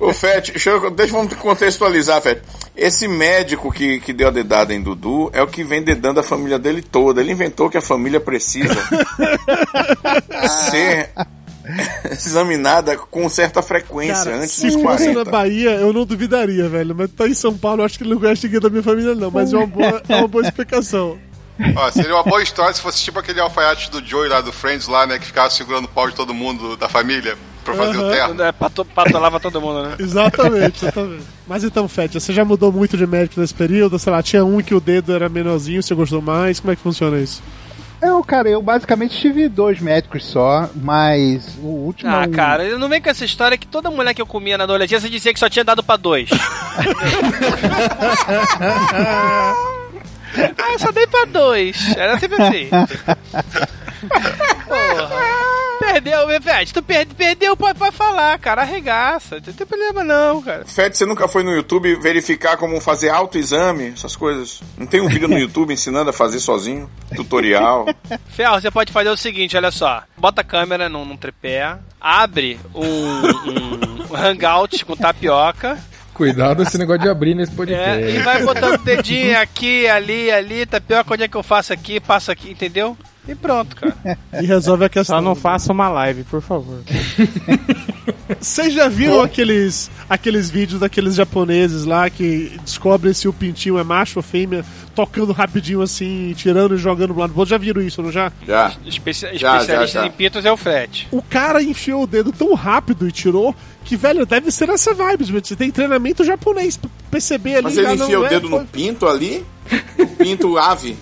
Ô, Fete, deixa eu, deixa vamos contextualizar, Fete. Esse médico que, que deu a dedada em Dudu é o que vem dedando a família dele toda. Ele inventou que a família precisa ser examinada com certa frequência Cara, antes se dos fosse 40. na Bahia, eu não duvidaria, velho. Mas tá em São Paulo, eu acho que ele não gosta ninguém da minha família, não. Mas é uma boa, é uma boa explicação. Ó, seria uma boa história se fosse tipo aquele alfaiate do Joey lá do Friends lá, né? Que ficava segurando o pau de todo mundo da família pra fazer o Aham. terno. É, pato, patolava todo mundo, né? Exatamente, exatamente. Mas então, Fete, você já mudou muito de médico nesse período? Sei lá, tinha um que o dedo era menorzinho, você gostou mais? Como é que funciona isso? Eu, cara, eu basicamente tive dois médicos só, mas o último. Ah, é cara, não vem com essa história que toda mulher que eu comia na adolescência dizia que só tinha dado pra dois. ah, eu só dei pra dois. Era sempre assim. Porra. Perdeu, Fete. Tu perde, perdeu, pode, pode falar, cara. Arregaça. Não tem problema não, cara. Fete, você nunca foi no YouTube verificar como fazer autoexame, essas coisas? Não tem um vídeo no YouTube ensinando a fazer sozinho? Tutorial? Ferro, você pode fazer o seguinte, olha só. Bota a câmera num, num tripé, abre um, um hangout com tapioca, Cuidado esse negócio de abrir nesse podcast. É, e vai botando o dedinho aqui, ali, ali, tapioca, onde é que eu faço aqui, passo aqui, entendeu? E pronto, cara. E resolve a questão. Só não faça uma live, por favor. Vocês já viram aqueles, aqueles vídeos daqueles japoneses lá que descobrem se o pintinho é macho ou fêmea, tocando rapidinho assim, tirando e jogando pro lado do outro? Já viram isso, não já? Já. Já, especialista já, já. em pintos é o Fred. O cara enfiou o dedo tão rápido e tirou que, velho, deve ser essa vibe, gente. Você tem treinamento japonês pra perceber ali. Mas ele já enfia não o é- dedo no pinto ali? O pinto ave.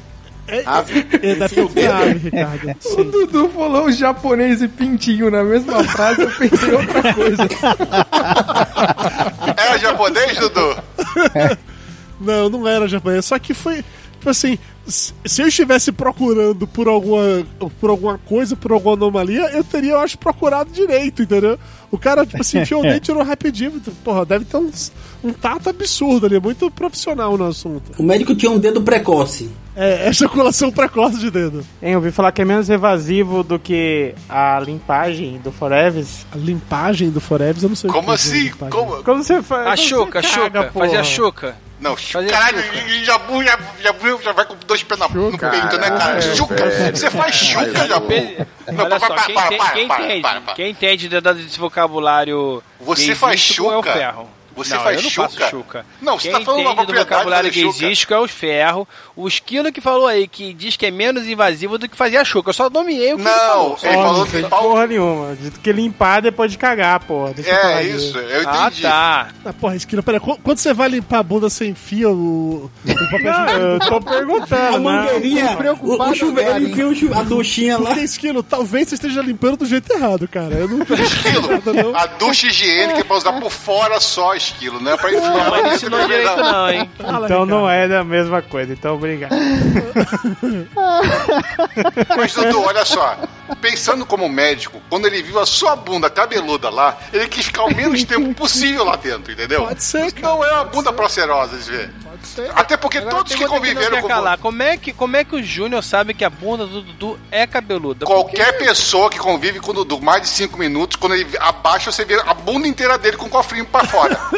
Ave. É, o dedo. ave, Ricardo. O Sim. Dudu falou japonês e pintinho na mesma frase, eu pensei em outra coisa. Era japonês, Dudu? Não, não era japonês. Só que foi. Tipo assim, se eu estivesse procurando por alguma, por alguma coisa, por alguma anomalia, eu teria, eu acho, procurado direito, entendeu? O cara, tipo assim, enfiou o dedo e tirou rapidinho. Porra, deve ter uns, um tato absurdo ali, muito profissional no assunto. O médico tinha um dedo precoce. É, ejaculação precoce de dedo. Hein, eu ouvi falar que é menos evasivo do que a limpagem do Foreves. A limpagem do Forever, eu não sei o Como que é assim? limpagem. Como? Como você faz? A chuca, a chuca, fazia a chuca. Não, Fazia caralho, chuca. Jabu já, já, já vai com dois pés na, no peito, né, cara? Caralho, Chuca, velho. você faz chuca, Jabu. Não, Olha para, só, para, quem, para, tem- para, quem para, entende, para, para. quem entende de- desse vocabulário Você faz é o chuca? ferro. Você não, faz eu não chuca? faço chuca. Não, você quem tá falando uma do vocabulário chuca. gaysístico é o ferro. O esquilo que falou aí, que diz que é menos invasivo do que fazer a chuca. Eu só nomeei o que ele Não, falou. ele falou não que fez pau... porra nenhuma. Dito que limpar depois de cagar, porra. Deixa eu falar É disso. isso, eu Ah, entendi. tá. Ah, porra, esquilo, pera, qu- quando você vai limpar a bunda, você enfia o, o papel Não, eu tô A perguntando, né? mangueirinha, o, o chuveiro, ele enfia chu- a duchinha lá. Porque, esquilo, talvez você esteja limpando do jeito errado, cara. Eu não Esquilo, a ducha higiênica é pra usar por fora só, esquilo, não é pra enfiar Mas não dentro ensinou direito não. hein? Então não é da mesma coisa, então obrigado. Mas, Dudu, olha só. Pensando como médico, quando ele viu a sua bunda cabeluda lá, ele quis ficar o menos tempo possível lá dentro, entendeu? Pode ser, cara. Não é uma bunda procerosa, de ver. Até porque Agora todos que conviveram quer com calar. Como é que como é que o Júnior sabe que a bunda do Dudu é cabeluda? Qualquer pessoa que convive com o Dudu mais de 5 minutos, quando ele abaixa, você vê a bunda inteira dele com o cofrinho pra fora.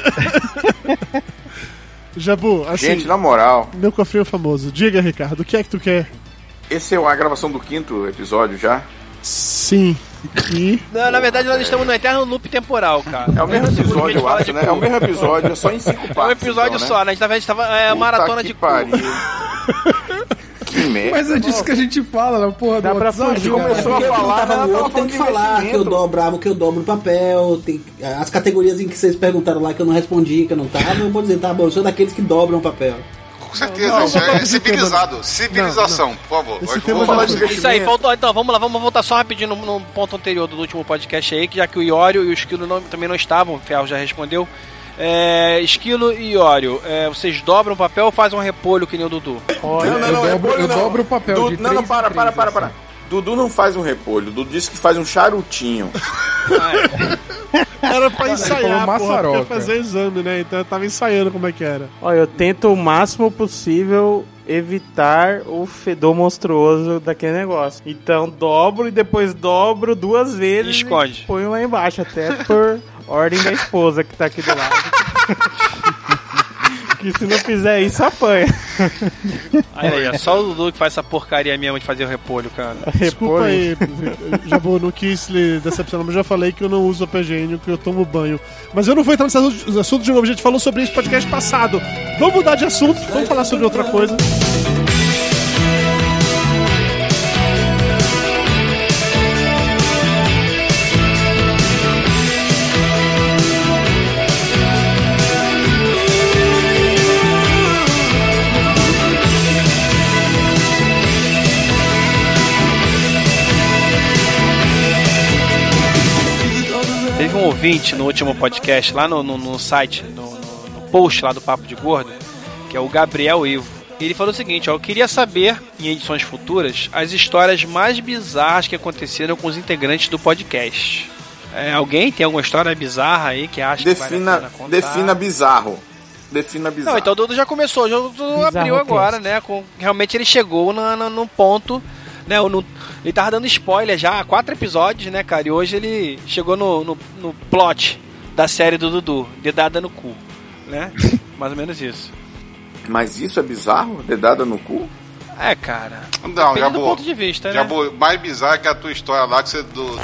Jabu, assim, Gente, na moral, meu cofrinho famoso. Diga, Ricardo, o que é que tu quer? esse é a gravação do quinto episódio já? Sim. E. Não, na verdade nós estamos no eterno loop temporal, cara. É o mesmo a episódio, eu acho, né? É o mesmo episódio, é só em cinco partes. É um episódio então, só, né? A gente tava, a gente tava é, Puta maratona que de pariu. Mas é disso que a gente fala na porra Dá pra WhatsApp, fugir, começou a Porque um falar, tava ela no outro, tem que falar que eu dobrava, que eu dobro o papel. Tem, as categorias em que vocês perguntaram lá que eu não respondi, que eu não tava, eu vou dizer, tá bom, eu sou daqueles que dobram o papel. Com certeza, Não, isso não, é não, civilizado. Civilização, por favor. Esse Eu tema já falar Isso aí, faltou. Então, vamos lá, vamos voltar só rapidinho no, no ponto anterior do último podcast aí, que já que o Iório e o Esquilo não- também não estavam, o Ferro já respondeu. É, Esquilo e Iório, é, vocês dobram o papel ou fazem um repolho que nem o Dudu? Não, não, Eu não, dobro- repolho eu não. dobro o papel Du- de Não, não, para, para, três, para, assim. para. Dudu não faz um repolho, Dudu disse que faz um charutinho. Era pra ensaiar, porra, maçaroca. porque ia fazer exame, né? Então eu tava ensaiando como é que era. Olha, eu tento o máximo possível evitar o fedor monstruoso daquele negócio. Então dobro e depois dobro duas vezes E esconde. e ponho lá embaixo, até por ordem da esposa que tá aqui do lado. que se não fizer isso, apanha. Aí, é só o Dudu que faz essa porcaria mesmo de fazer o repolho, cara. Desculpa Repolho. aí, Jabu, não quis lhe decepcionar, mas eu já falei que eu não uso papel higiênico, que eu tomo banho. Mas eu não vou entrar nesse assunto- assunto de novo, a gente falou sobre isso no podcast passado. Vamos mudar de assunto, vamos falar sobre outra coisa. Um ouvinte no último podcast, lá no, no, no site, no, no- no post lá do Papo de Gordo, que é o Gabriel Ivo. Ele falou o seguinte, ó, eu queria saber, em edições futuras, as histórias mais bizarras que aconteceram com os integrantes do podcast. É, alguém tem alguma história bizarra aí que acha que vale a Defina, contar? defina bizarro. Defina bizarro. Não, então o Dudu já começou, o Dudu abriu agora, né? Com, realmente ele chegou na, na- num ponto, né? No, ele tava dando spoiler já há quatro episódios, né, cara? E hoje ele chegou no, no, no plot da série do Dudu, dedada no cu. né? Mais ou menos isso. Mas isso é bizarro? Dedada no cu? É, cara. Não, Depende já do vou. ponto de vista, Já né? vou. Mais bizarro que a tua história lá que você do.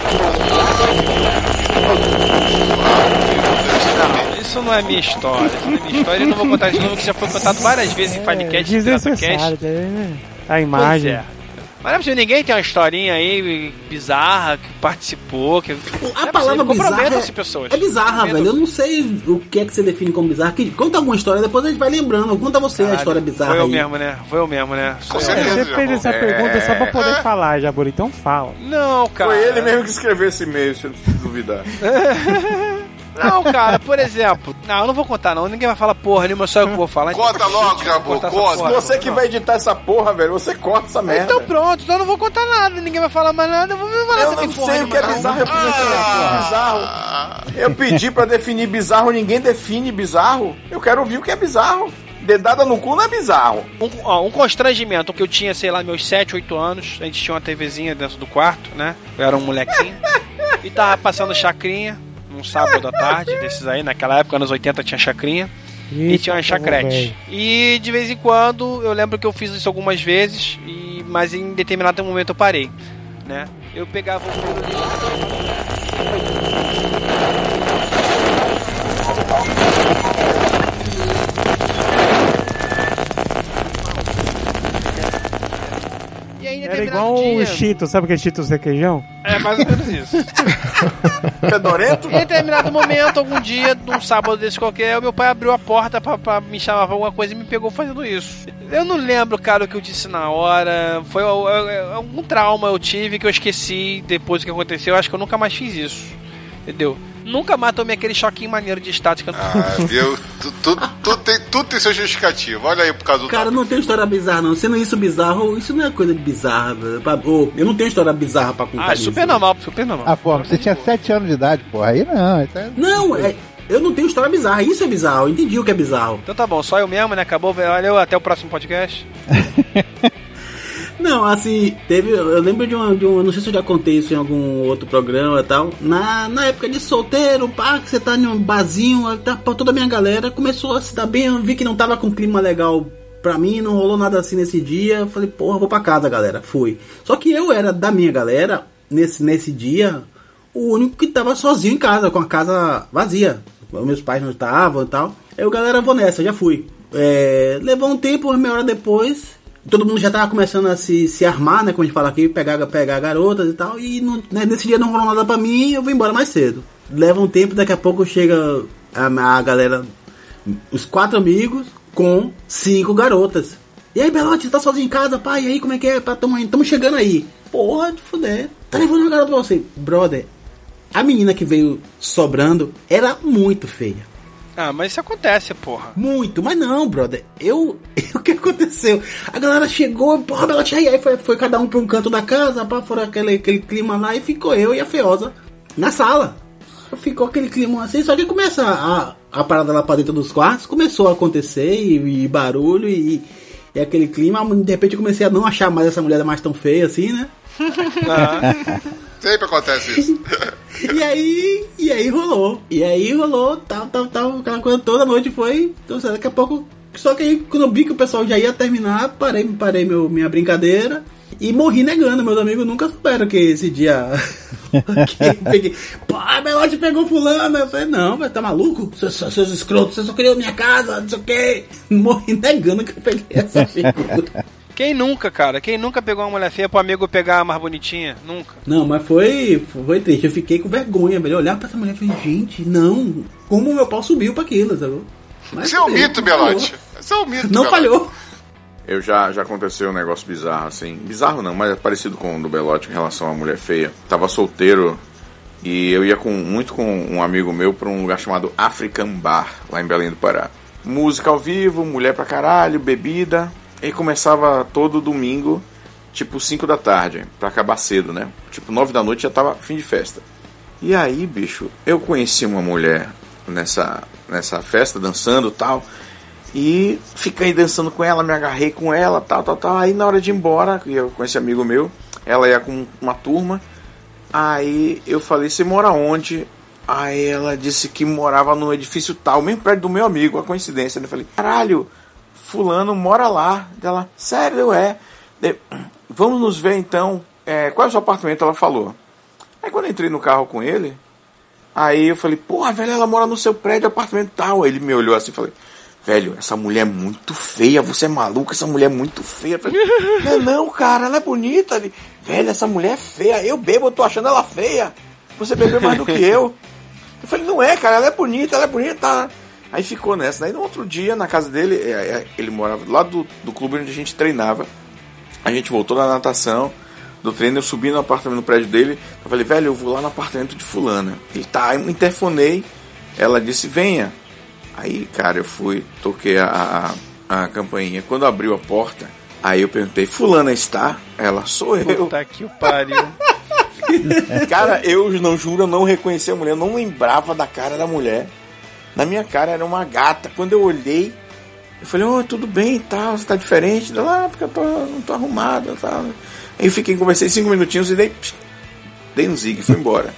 Não, isso não é minha história. Isso não é minha história. Eu não vou contar de novo, que já foi contado várias vezes em Finecast. Desnecessário, né? A Pois imagem. é. Mas não é possível, ninguém tem uma historinha aí bizarra que participou. Que... A palavra bizarra é, pessoas. é bizarra, velho. Eu não sei o que é que você define como bizarra. Que, conta alguma história, depois a gente vai lembrando. Conta você a Caralho, história bizarra Foi eu aí. mesmo, né? Foi eu mesmo, né? Certeza. Você fez essa É. pergunta só pra poder falar, Jaburi, então fala. Não, cara. Foi ele mesmo que escreveu esse e-mail, se eu duvidar. Não, cara, por exemplo. Não, eu não vou contar, não. Ninguém vai falar porra nenhuma, só eu que vou falar. Então, Conta logo, Jabu, Cortar essa conta. porra. Você que vai editar essa porra, velho, você corta essa merda. Então pronto, então eu não vou contar nada. Ninguém vai falar mais nada. Eu vou falar Eu não porra sei o que é bizarro, eu definir bizarro. Eu pedi pra definir bizarro, ninguém define bizarro. Eu quero ouvir o que é bizarro. Dedada no cu não é bizarro. Um, ó, um constrangimento que eu tinha, sei lá, meus 7, 8 anos. A gente tinha uma TVzinha dentro do quarto, né? Eu era um molequinho. e tava passando chacrinha, num sábado à tarde, desses aí. Naquela época, anos 80, tinha chacrinha. E tinha uma chacrete. E de vez em quando, eu lembro que eu fiz isso algumas vezes, e, mas em determinado momento eu parei, né? Eu pegava o E determinado igual o Cheetos, sabe aquele Cheetos requeijão? É mais ou menos isso. Fedorento? Em determinado momento, algum dia, num sábado desse qualquer, o meu pai abriu a porta pra, pra me chamar pra alguma coisa e me pegou fazendo isso. Eu não lembro, cara, o que eu disse na hora. Foi al- al- algum trauma eu tive que eu esqueci depois do que aconteceu. Eu acho que eu nunca mais fiz isso. Entendeu? Nunca mais tomei aquele choquinho maneiro de estática. Ah, viu? Tu, tu, tu tem, tudo tem seu justificativo. Olha aí por causa do. Cara, não tem história bizarra, não. Sendo isso bizarro, isso não é coisa de bizarra. velho. Pra- eu não tenho história bizarra pra contar. Ah, disso. super normal, super normal. Ah, pô, você tinha 7 anos de idade, porra. Aí não. Então... Não, é, eu não tenho história bizarra. Isso é bizarro. Eu entendi o que é bizarro. Então tá bom, só eu mesmo, né? Acabou, valeu, até o próximo podcast. Não, assim, teve. Eu lembro de uma, de uma. Não sei se eu já contei isso em algum outro programa e tal. Na, na época de solteiro, pá, que você tá em um barzinho, tá, toda a minha galera começou a se dar bem. Eu vi que não tava com clima legal pra mim, não rolou nada assim nesse dia. Eu falei, porra, vou pra casa, galera. Fui. Só que eu era da minha galera, nesse, nesse dia, o único que tava sozinho em casa, com a casa vazia. Meus pais não estavam e tal. Eu, galera, vou nessa, já fui. É, levou um tempo, uma meia hora depois, todo mundo já tava começando a se, se armar, né? Como a gente fala aqui, pegar, pegar garotas e tal. E não- né, nesse dia não rolou nada pra mim eu vou embora mais cedo. Leva um tempo, daqui a pouco chega a, a galera, os quatro amigos com cinco garotas. E aí, Belote, tá sozinho em casa, pai? E aí, como é que é? Pá, Tamo, tamo chegando aí. Porra, de fuder. Tá levando uma garota pra você. Brother, a menina que veio sobrando era muito feia. Ah, mas isso acontece, porra. Muito, mas não, brother. Eu. O que aconteceu? A galera chegou, porra, Belote, aí, aí foi, foi cada um pra um canto da casa, pá, fora aquele, aquele clima lá, e ficou eu e a feiosa na sala. Ficou aquele clima assim, só que começa a, a parada lá pra dentro dos quartos, começou a acontecer, e, e barulho, e, e aquele clima, de repente eu comecei a não achar mais essa mulher mais tão feia assim, né? Sempre acontece isso. E aí, e aí rolou. E aí rolou, tal, tal, tal, aquela coisa toda a noite foi. Então, daqui a pouco. Só que aí, quando eu vi que o pessoal já ia terminar, parei, parei meu, minha brincadeira e morri negando. Meus amigos nunca souberam que esse dia. que peguei. Pô, a pegou fulano. Eu falei, não, vai tá maluco? Seus, seus, seus escrotos, você só queria minha casa, não sei o quê. Morri negando que eu peguei essa figura. Quem nunca, cara? Quem nunca pegou uma mulher feia pro amigo pegar a mais bonitinha? Nunca. Não, mas foi, foi triste. Eu fiquei com vergonha, velho. Olhar pra essa mulher e falei, gente, não. Como o meu pau subiu pra aquilo, sabe? Mas Isso é um beleza, mito. Belote. Isso é um mito. Não Belote. falhou. Eu já, já aconteceu um negócio bizarro, assim. Bizarro não, mas é parecido com o do Belote em relação à mulher feia. Tava solteiro e eu ia com, muito com um amigo meu pra um lugar chamado African Bar, lá em Belém do Pará. Música ao vivo, mulher pra caralho, bebida. E começava todo domingo, tipo 5 da tarde, pra acabar cedo, né? Tipo 9 da noite já tava fim de festa. E aí, bicho, eu conheci uma mulher nessa, nessa festa, dançando tal. E fiquei dançando com ela, me agarrei com ela, tal, tal, tal. Aí na hora de ir embora, eu com esse amigo meu, ela ia com uma turma. Aí eu falei, você mora onde? Aí ela disse que morava no edifício tal, mesmo prédio do meu amigo, a coincidência. né? Eu falei, caralho, fulano mora lá. Ela, sério, é. Vamos nos ver então. É, qual é o seu apartamento? Ela falou. Aí quando eu entrei no carro com ele, aí eu falei, porra, velho, ela mora no seu prédio, apartamento tal. Aí ele me olhou assim e falei, velho, essa mulher é muito feia, você é maluco, essa mulher é muito feia. Falei, não, é não, cara, ela é bonita. Ele, velho, essa mulher é feia, eu bebo, eu tô achando ela feia. Você bebeu mais do que eu. Eu falei, não é, cara, ela é bonita, ela é bonita. Aí ficou nessa. Aí no outro dia, na casa dele, é, é, ele morava lado do, do clube onde a gente treinava. A gente voltou da natação, do treino, eu subi no apartamento, no prédio dele. Eu falei, velho, eu vou lá no apartamento de fulana. Ele tá, aí eu interfonei. Ela disse, venha. Aí, cara, eu fui, toquei a, a, a campainha. Quando abriu a porta, aí eu perguntei, fulana está? Ela, sou eu. Puta que o pariu. Cara, eu não juro, eu não reconheci a mulher, eu não lembrava da cara da mulher. Na minha cara era uma gata. Quando eu olhei, eu falei, oh, tudo bem e tal, você tá diferente? Ela, ah, porque eu tô, não tô arrumada tal. Aí fiquei, conversei cinco minutinhos e dei, pss, dei um zig e fui embora.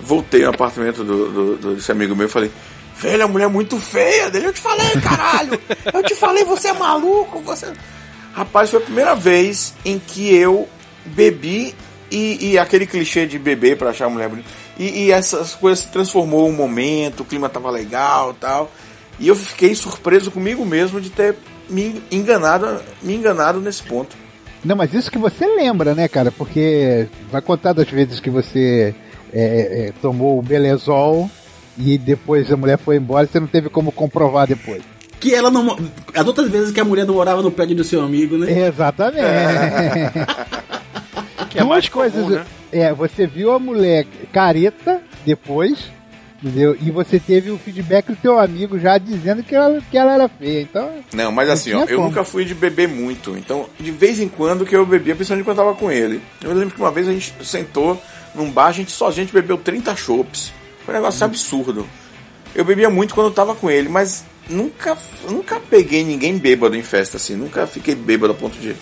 Voltei no apartamento do, do, do- desse amigo meu e falei, velho, a mulher é muito feia dele. Eu te falei, caralho! Eu te falei, você é maluco, você. Rapaz, foi a primeira vez em que eu bebi e, e aquele clichê de beber pra achar a mulher bonita. E, e essas coisas se transformou um momento, o clima tava legal tal. E eu fiquei surpreso comigo mesmo de ter me enganado, me enganado nesse ponto. Não, mas isso que você lembra, né, cara? Porque vai contar das vezes que você é, é, tomou o Belezol e depois a mulher foi embora e você não teve como comprovar depois. Que ela não. As outras vezes que a mulher não morava no prédio do seu amigo, né? Exatamente. Que é Duas mais coisas. comum, né? É, você viu a mulher careta depois, entendeu? E você teve o feedback do teu amigo já dizendo que ela, que ela era feia. Então, Não, mas assim, ó, eu como. nunca fui de beber muito. Então, de vez em quando que eu bebia, principalmente quando eu tava com ele. Eu lembro que uma vez a gente sentou num bar, a gente só a gente bebeu 30 chopps. Foi um negócio absurdo. Eu bebia muito quando eu tava com ele, mas nunca, nunca peguei ninguém bêbado em festa, assim. Nunca fiquei bêbado a ponto de,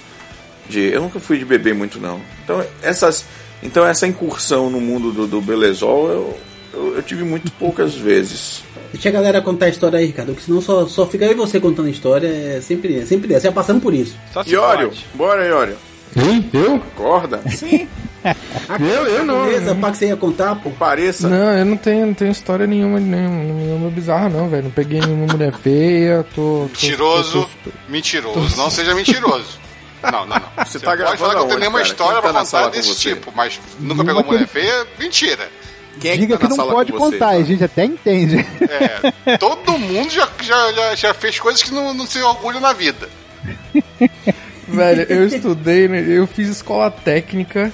de. Eu nunca fui de beber muito, não. Então, essas. Então, essa incursão no mundo do, do Belezol eu, eu, eu tive muito poucas vezes. Deixa a galera contar a história aí, Ricardo, porque senão só, só fica eu e você contando a história, é sempre, é sempre dessa, já passando por isso. Iório, bora, Iório. Hein? Eu? Acorda. Sim. Eu, eu não. Beleza, pá que você ia contar, pô. Pareça. Não, eu não tenho, não tenho história nenhuma, nenhuma, nenhuma bizarra, não, velho. Não peguei nenhuma mulher feia, tô. tô- Mentiroso, tô- mentiroso. Não seja mentiroso. Não, não, não. Você tá pode gravando falar que eu tenho nenhuma história tá pra contar desse você? tipo, mas nunca pegou mulher feia, mentira. Quem é diga tá que não pode você? contar, a gente até entende. É, todo mundo já, já, já, já fez coisas que não, não se orgulha na vida. Velho, eu estudei, né, eu fiz escola técnica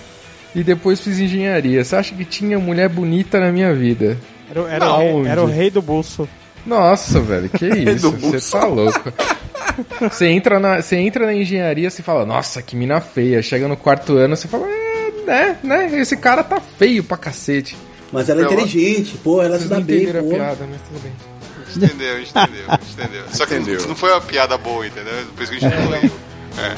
e depois fiz engenharia. Você acha que tinha mulher bonita na minha vida? Era, o- era, o, rei, onde? era o rei do bolso. Nossa, velho, que isso? Você tá louco. Você entra, na, você entra na engenharia e fala, nossa, que mina feia. Chega no quarto ano, você fala, é, né, né? Esse cara tá feio pra cacete. Mas ela é inteligente, pô, ela se Vocês dá não bem, entenderam a pô. piada, mas tudo bem. Entendeu, entendeu, entendeu. Só que Entendeu. Não, foi uma piada boa, entendeu? Por isso que a gente não riu. É.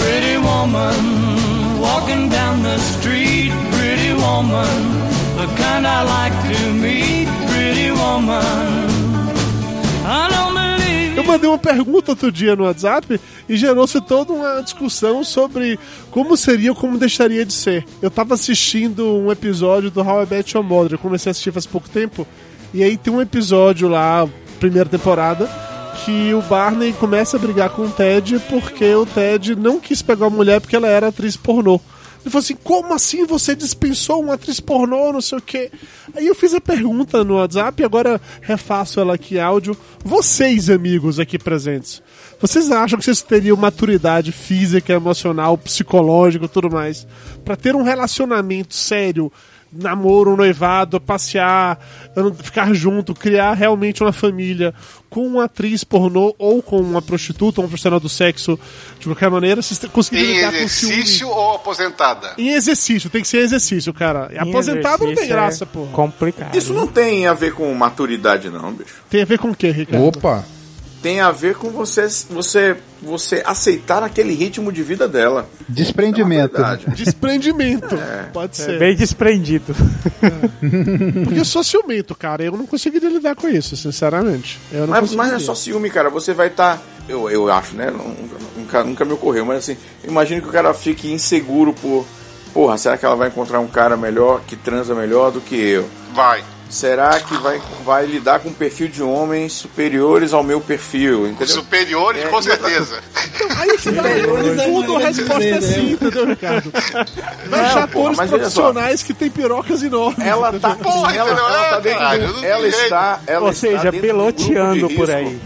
Pretty woman, walking down the street, pretty woman, the kind I like to meet, pretty woman. I don't believe Eu mandei uma pergunta outro dia no WhatsApp e gerou-se toda uma discussão sobre como seria ou como deixaria de ser. Eu tava assistindo um episódio do How I Met Your Mother, eu comecei a assistir faz pouco tempo, e aí tem um episódio lá, primeira temporada, que o Barney começa a brigar com o Ted porque o Ted não quis pegar a mulher porque ela era atriz pornô. Ele falou assim: como assim você dispensou uma atriz pornô, não sei o quê? Aí eu fiz a pergunta no WhatsApp e agora refaço ela aqui áudio. Vocês, amigos aqui presentes, vocês acham que vocês teriam maturidade física, emocional, psicológica tudo mais pra ter um relacionamento sério? Namoro, noivado, passear, ficar junto, criar realmente uma família com uma atriz pornô ou com uma prostituta, uma profissional do sexo, de qualquer maneira, vocês conseguiriam Em lidar com ciúme? exercício ou aposentada? Em exercício, tem que ser exercício, cara. Aposentado não tem Exercício é graça, porra. Complicado. Isso não tem a ver com maturidade, não, bicho. Tem a ver com o quê, Ricardo? Opa! Tem a ver com você, você você aceitar aquele ritmo de vida dela. Desprendimento. É. Desprendimento. Pode É ser. bem desprendido. Porque eu sou ciumento, cara. Eu não conseguiria lidar com isso, sinceramente. Eu não Mas, mas não é só ciúme, cara. Você vai estar. Eu, eu acho, né? Nunca, nunca, nunca me ocorreu, mas assim, imagino que o cara fique inseguro por. Porra, será que ela vai encontrar um cara melhor, que transa melhor do que eu? Vai. Será que vai, vai lidar com um perfil de homens superiores ao meu perfil? Entendeu? Superiores, É, com e outra certeza. Aí tá, Superiores é tudo a resposta é né? sim, entendeu, Ricardo? Vai Não, achar só. profissionais que têm pirocas enormes. Ela tá, Porra, ela, entendeu? ela tá dentro caralho, um, tem ela está, ela Ou está seja, dentro de um peloteando grupo de por risco. aí.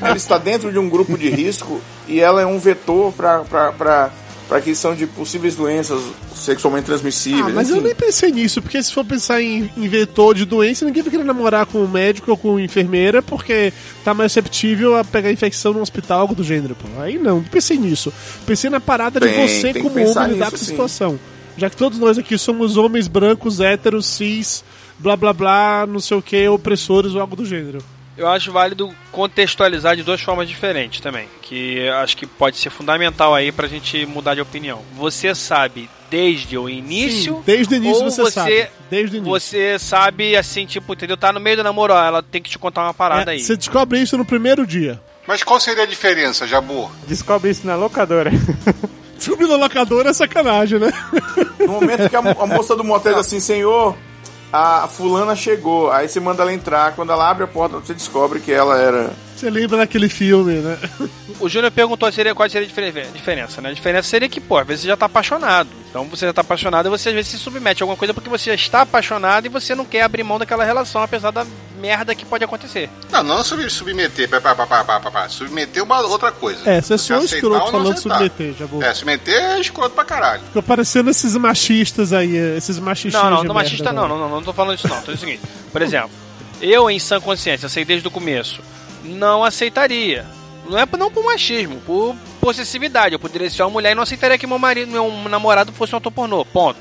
Ela está dentro de um grupo de risco e ela é um vetor para para aquisição de possíveis doenças sexualmente Ah, transmissíveis. mas eu enfim. nem pensei nisso, porque se for pensar em, em vetor de doença, ninguém vai querer namorar com um médico ou com enfermeira, porque tá mais susceptível a pegar infecção no hospital, algo do gênero, pô. Aí não, não pensei nisso. Pensei na parada de Tem- você, tem que como homem, lidar com sim. situação. Já que todos nós aqui somos homens brancos, héteros, cis, blá blá blá, não sei o que, opressores ou algo do gênero. Eu acho válido contextualizar de duas formas diferentes também, que acho que pode ser fundamental aí pra gente mudar de opinião. Você sabe desde o início, Sim, desde o início ou você, sabe. Desde o início. você sabe assim, tipo, entendeu? Tá no meio do namoro, ó, ela tem que te contar uma parada É, aí. Você descobre isso no primeiro dia. Mas qual seria a diferença, Jabu? Descobre isso na locadora. Descobrir na locadora é sacanagem, né? No momento que a, mo- a moça do motel diz assim, senhor, a fulana chegou. Aí você manda ela entrar. Quando ela abre a porta, você descobre que ela era. Você lembra daquele filme, né? O Júnior perguntou seria, qual seria a diferen- diferença, né? A diferença seria que, pô, às vezes você já tá apaixonado. Então você já tá apaixonado e você às vezes se submete a alguma coisa porque você já está apaixonado e você não quer abrir mão daquela relação, apesar da merda que pode acontecer. Não, não sub- submeter, pá, pá, pá, pá, pá, pá, pá. submeter uma outra coisa. É, você sou aceitar escroto falando submeter, já vou. É, submeter é escroto pra caralho. Ficou parecendo esses machistas aí, esses machistas. Não, não, não machista não, não, não, não tô falando isso não. Tô dizendo o seguinte, por exemplo, eu em sã consciência, sei desde o começo, não aceitaria. Não é por- não por machismo, por possessividade. Eu poderia ser uma mulher e não aceitaria que meu marido, meu namorado fosse um ator pornô. Ponto.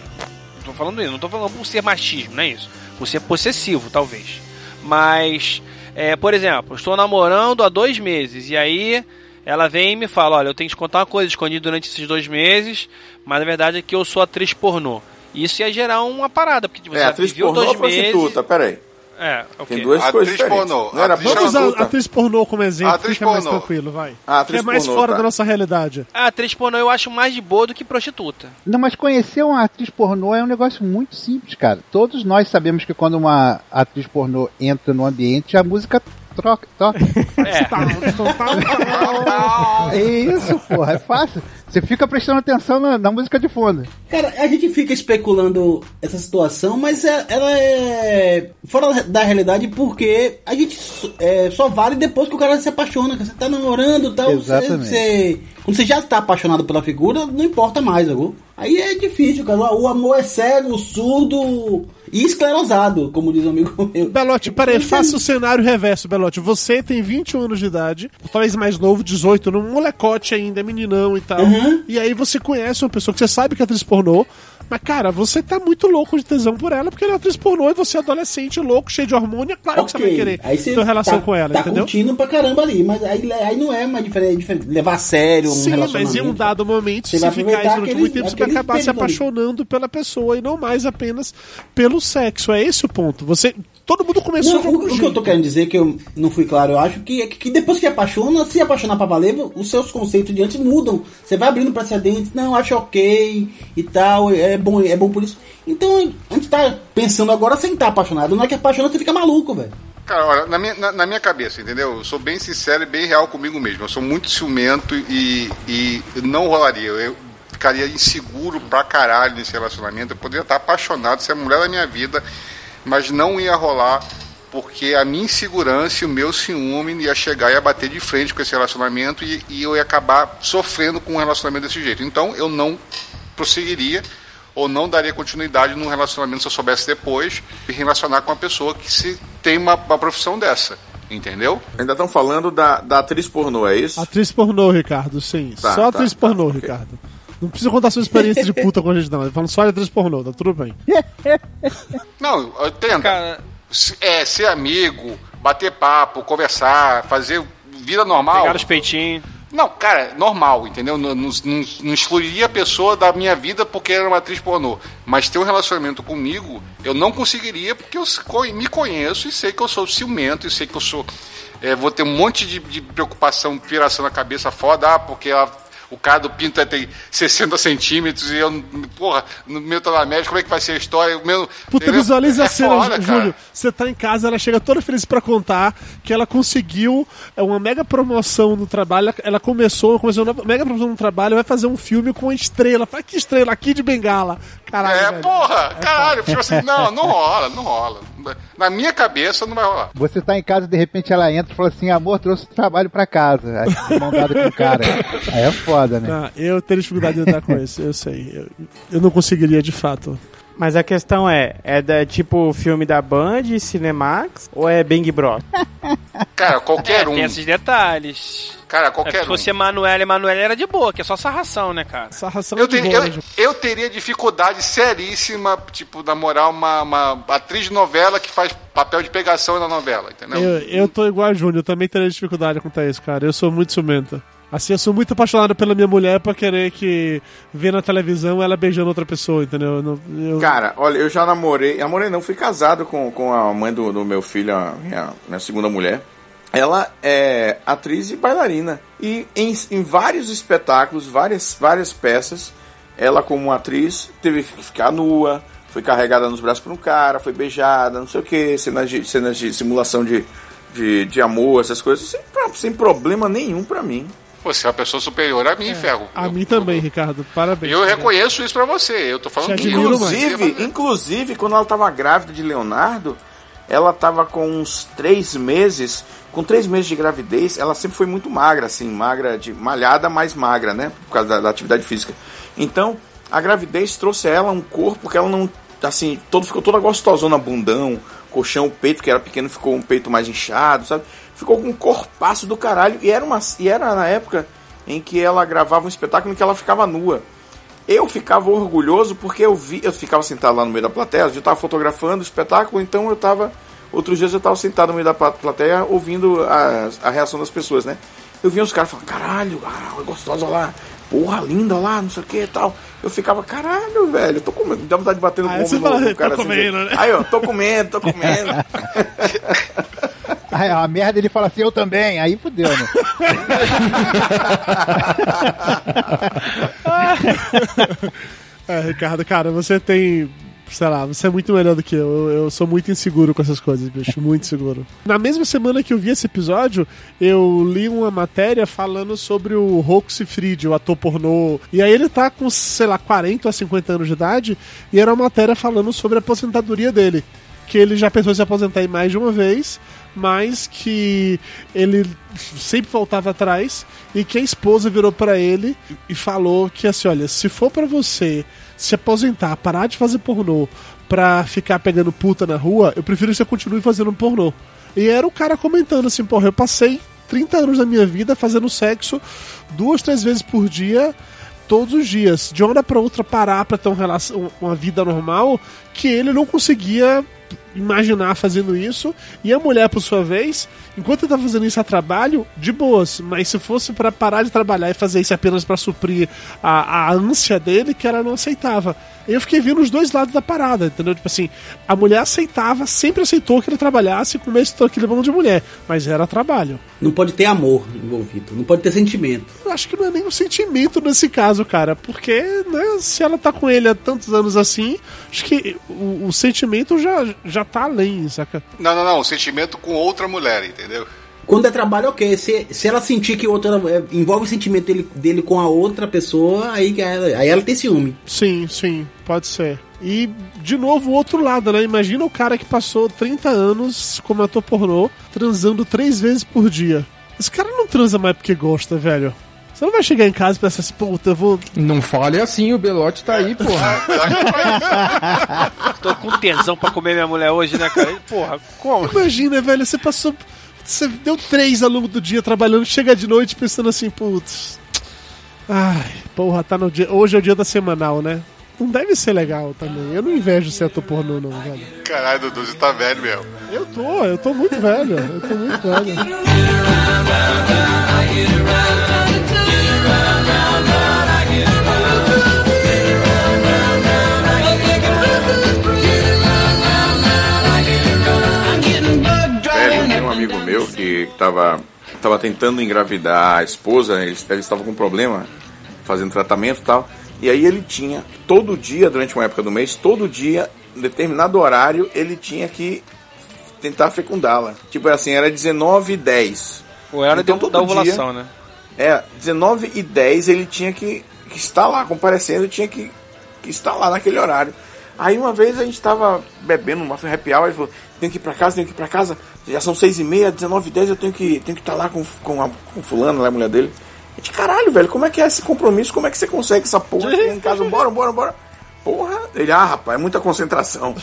Não tô falando isso, não tô falando por ser machismo, não é isso. Por ser possessivo, talvez. Mas, é, por exemplo, estou namorando há dois meses e aí ela vem e me fala, olha, eu tenho que te contar uma coisa, escondi durante esses dois meses, mas na verdade é que eu sou atriz pornô. Isso ia gerar uma parada, porque você É, atriz viveu pornô dois ou prostituta? meses... Peraí. É, o Tem duas Atriz coisas diferentes. pornô. Não era Atriz Vamos usar atriz pornô como exemplo, Atriz fica mais pornô. tranquilo, vai. Ah, atriz que é mais pornô, fora tá. da nossa realidade. A atriz pornô eu acho mais de boa do que prostituta. Não, mas conhecer uma atriz pornô é um negócio muito simples, cara. Todos nós sabemos que quando uma atriz pornô entra no ambiente, a música troca, toca. É. Tá, É isso, porra, é fácil. Você fica prestando atenção na, na música de fundo. Cara, a gente fica especulando essa situação, mas é- ela é fora da realidade porque a gente só- é, só vale depois que o cara se apaixona. que Você tá namorando e tal. você- Exatamente. Você, quando você já tá apaixonado pela figura, não importa mais, viu? Aí é difícil, cara. O amor é cego, surdo e esclerosado, como diz um amigo meu. Belote, peraí, faça o cenário reverso, Belote. Você tem 21 anos de idade, talvez mais novo, 18, num molecote ainda, meninão e tal. Uhum. E aí você conhece uma pessoa que você sabe que é atriz pornô, mas cara, você tá muito louco de tesão por ela, porque ela é atriz pornô e você é adolescente, louco, cheio de hormônio, é claro que você vai querer Aí você ter relação tá, com ela, tá entendeu? curtindo pra caramba ali, mas aí, aí não é mais diferente, diferente levar a sério um Sim, relacionamento. mas em um dado momento, Você se ficar isso durante aquele- muito tempo, você vai acabar se período ali. apaixonando pela pessoa e não mais apenas pelo sexo. É esse o ponto. Você. Todo mundo começou Não, o, o que eu tô querendo dizer, que eu não fui claro, eu acho que, é que depois que apaixona, se apaixonar pra valer, os seus conceitos de antes mudam. Você vai abrindo precedentes, não, acho ok e tal, é bom, é bom por isso. Então, a gente tá pensando agora sem estar apaixonado. Não é que apaixona, você fica maluco, velho. Cara, olha, na minha, na, na minha cabeça, entendeu? Eu sou bem sincero e bem real comigo mesmo. Eu sou muito ciumento e, e não rolaria. Eu ficaria inseguro pra caralho nesse relacionamento. Eu poderia estar apaixonado, ser a mulher da minha vida, mas não ia rolar porque a minha insegurança e o meu ciúme ia chegar e ia bater de frente com esse relacionamento e, e eu ia acabar sofrendo com um relacionamento desse jeito. Então eu não prosseguiria ou não daria continuidade num relacionamento se eu soubesse depois e relacionar com uma pessoa que se tem uma, uma profissão dessa. Entendeu? Ainda estão falando da, da atriz pornô, é isso? Atriz pornô, Ricardo, sim. Tá, só tá, atriz tá, pornô, ok. Ricardo. Não precisa contar sua experiência de puta com a gente, não. Eu falo só de atriz pornô, tá tudo bem. Não, tenta. Cara, Se- É, ser amigo, bater papo, conversar, fazer vida normal. Pegaram os peitinhos. Não, cara, normal, entendeu? Não, não, não, excluiria a pessoa da minha vida porque era uma atriz pornô. Mas ter um relacionamento comigo, eu não conseguiria porque eu me conheço e sei que eu sou ciumento e sei que eu sou. é, vou ter um monte de, de preocupação, piração na cabeça foda, ah, porque ela- o cara do pinto é- tem 60 centímetros e eu, porra, no meu na média, como é que vai ser a história? O meu, Puta, entendeu? visualiza É a cena, foda, Júlio. cara. Você tá em casa, ela chega toda feliz pra contar que ela conseguiu é, uma mega promoção no trabalho. Ela começou, começou uma mega promoção no trabalho, vai fazer um filme com estrela. Fala que estrela aqui de Bengala. Caralho. É, velho. porra, caralho, tipo assim, não, não rola, não rola. Na minha cabeça não vai rolar. Você tá em casa de repente ela entra e fala assim: amor, trouxe trabalho pra casa. Aí, mão dada com o cara. Aí é foda, né? Ah, eu teria dificuldade de lidar com isso, eu sei. Eu, eu não conseguiria de fato. Mas a questão é, é da tipo filme da Band, Cinemax ou é Bang Bros? Cara, qualquer É, um. tem esses detalhes. Cara, É, qualquer se um. fosse Emanuele, Emanuele era de boa, que é só sarração, né, cara? Sarração Eu, de ter- boa, eu- eu teria dificuldade seríssima, tipo, namorar uma, uma atriz de novela que faz papel de pegação na novela, entendeu? Eu, eu tô igual a Júnior, eu também teria dificuldade quanto a isso, cara. Eu sou muito ciumenta. Assim, eu sou muito apaixonado pela minha mulher pra querer que ver na televisão ela beijando outra pessoa, entendeu? Eu eu- Cara, olha, eu já namorei. Namorei não, fui casado com, com a mãe do, do meu filho, a minha, minha segunda mulher. Ela é atriz e bailarina. E em, em vários espetáculos, várias, várias peças, ela, como atriz, teve que ficar nua, foi carregada nos braços por um cara, foi beijada, não sei o que, cenas de, cenas de simulação de, de, de amor, essas coisas, sem, sem problema nenhum pra mim. Você é uma pessoa superior a mim, Ferro. A Eu- mim também, Ricardo. Parabéns. Eu reconheço isso pra você. Eu tô falando Te que mais. Inclusive, inclusive, quando ela tava grávida de Leonardo, ela tava com uns três meses. Com três meses de gravidez, ela sempre foi muito magra, assim, magra de malhada, mais magra, né? Por causa da, da atividade física. Então, a gravidez trouxe a ela um corpo que ela não. Assim, todo, ficou toda gostosona, bundão, colchão, o peito, que era pequeno, ficou um peito mais inchado, sabe? Ficou com um corpaço do caralho. E era, uma, e era na época em que ela gravava um espetáculo em que ela ficava nua. Eu ficava orgulhoso porque eu vi, eu ficava sentado lá no meio da plateia, eu estava fotografando o espetáculo, então eu estava. Outros dias eu estava sentado no meio da pla- plateia ouvindo a, a reação das pessoas, né? Eu via os caras falando, caralho, ah, gostosa lá, porra, linda lá, não sei o que e tal. Eu ficava, caralho, velho, eu tô comendo, dá vontade de bater no ombro você no, no "Tô cara assim. comendo, né?" Aí, ó, tô comendo, tô comendo. Aí a merda ele fala assim: eu também. Aí fudeu, né? É, Ricardo, cara, você tem. Sei lá, você é muito melhor do que eu. eu. Eu sou muito inseguro com essas coisas, bicho. Muito inseguro. Na mesma semana que eu vi esse episódio, eu li uma matéria falando sobre o Rocco Siffredi, o ator pornô. E aí ele tá com, sei lá, 40 ou 50 anos de idade. E era uma matéria falando sobre a aposentadoria dele. Que ele já pensou em se aposentar mais de uma vez, mas que ele sempre voltava atrás e que a esposa virou pra ele e falou que assim, olha, se for pra você se aposentar, parar de fazer pornô pra ficar pegando puta na rua, eu prefiro que você continue fazendo pornô. E era o cara comentando assim, porra, eu passei 30 anos da minha vida fazendo sexo duas, três vezes por dia, todos os dias. De uma hora pra outra parar pra ter uma, relação, uma vida normal, que ele não conseguia imaginar fazendo isso. E a mulher, por sua vez, enquanto ele tá fazendo isso a trabalho, de boas. Mas se fosse pra parar de trabalhar e fazer isso apenas pra suprir a, a ânsia dele, que ela não aceitava. Eu fiquei vendo os dois lados da parada, entendeu? Tipo assim, a mulher aceitava, sempre aceitou que ele trabalhasse com esse aquele mão de mulher, mas era trabalho. Não pode ter amor envolvido, não pode ter sentimento. Eu acho que não é nem um sentimento nesse caso, cara, porque, né, se ela tá com ele há tantos anos assim, acho que o, o sentimento já, já tá além, saca? Não, não, não. O sentimento com outra mulher, entendeu? Quando é trabalho, ok. Se, se ela sentir que outra é, envolve o sentimento dele, dele com a outra pessoa, aí, que ela- aí ela tem ciúme. Sim, sim, pode ser. E, de novo, o outro lado, né? Imagina o cara que passou 30 anos como ator pornô, transando três vezes por dia. Esse cara não transa mais porque gosta, velho. Você não vai chegar em casa e pensar assim, puta, eu vou. Não fale assim, o Belote tá aí, porra. Tô com tesão pra comer minha mulher hoje, né, cara? Porra, como? Imagina, velho, você passou. Você deu três ao longo do dia trabalhando, chega de noite pensando assim, putz. Ai, porra, tá no dia. Hoje é o dia da semanal, né? não deve ser legal também. Eu não invejo ser ator pornô, não, velho. Caralho, Dudu, você tá velho mesmo. Eu tô, eu tô muito velho. Eu tô muito velho. Amigo meu que tava, tava tentando engravidar a esposa, eles eles estavam com problema, fazendo tratamento e tal. E aí ele tinha, todo dia, durante uma época do mês, todo dia, em determinado horário, ele tinha que tentar fecundá-la. Tipo assim, era 19 e 10. O horário Então, todo da ovulação, dia- né? É, 19 e 10 ele tinha que, que estar lá comparecendo, tinha que, que estar lá naquele horário. Aí uma vez a gente tava bebendo uma happy hour, ele falou, tenho que ir pra casa, tenho que ir pra casa, já são 6 e meia, 19 e 10 eu tenho que tenho que estar lá com, com, a, com fulano, lá, a mulher dele. A gente, caralho, velho, como é que é esse compromisso? Como é que você consegue essa porra aqui em casa? Bora, bora, bora. Porra, ele, ah, rapaz, é muita concentração.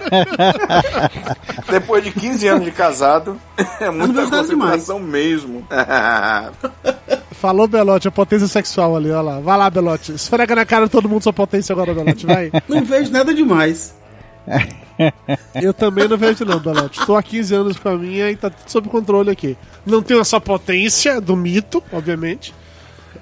Depois de 15 anos de casado, é muita concentração mesmo. Falou Belote, a potência sexual ali, olha lá. Vai lá, Belote. Esfrega na cara de todo mundo sua potência agora, Belote, vai. Não vejo nada demais. Eu também não vejo não, Belote. Estou há 15 anos com a minha e tá tudo sob controle aqui. Não tenho essa potência do mito, obviamente.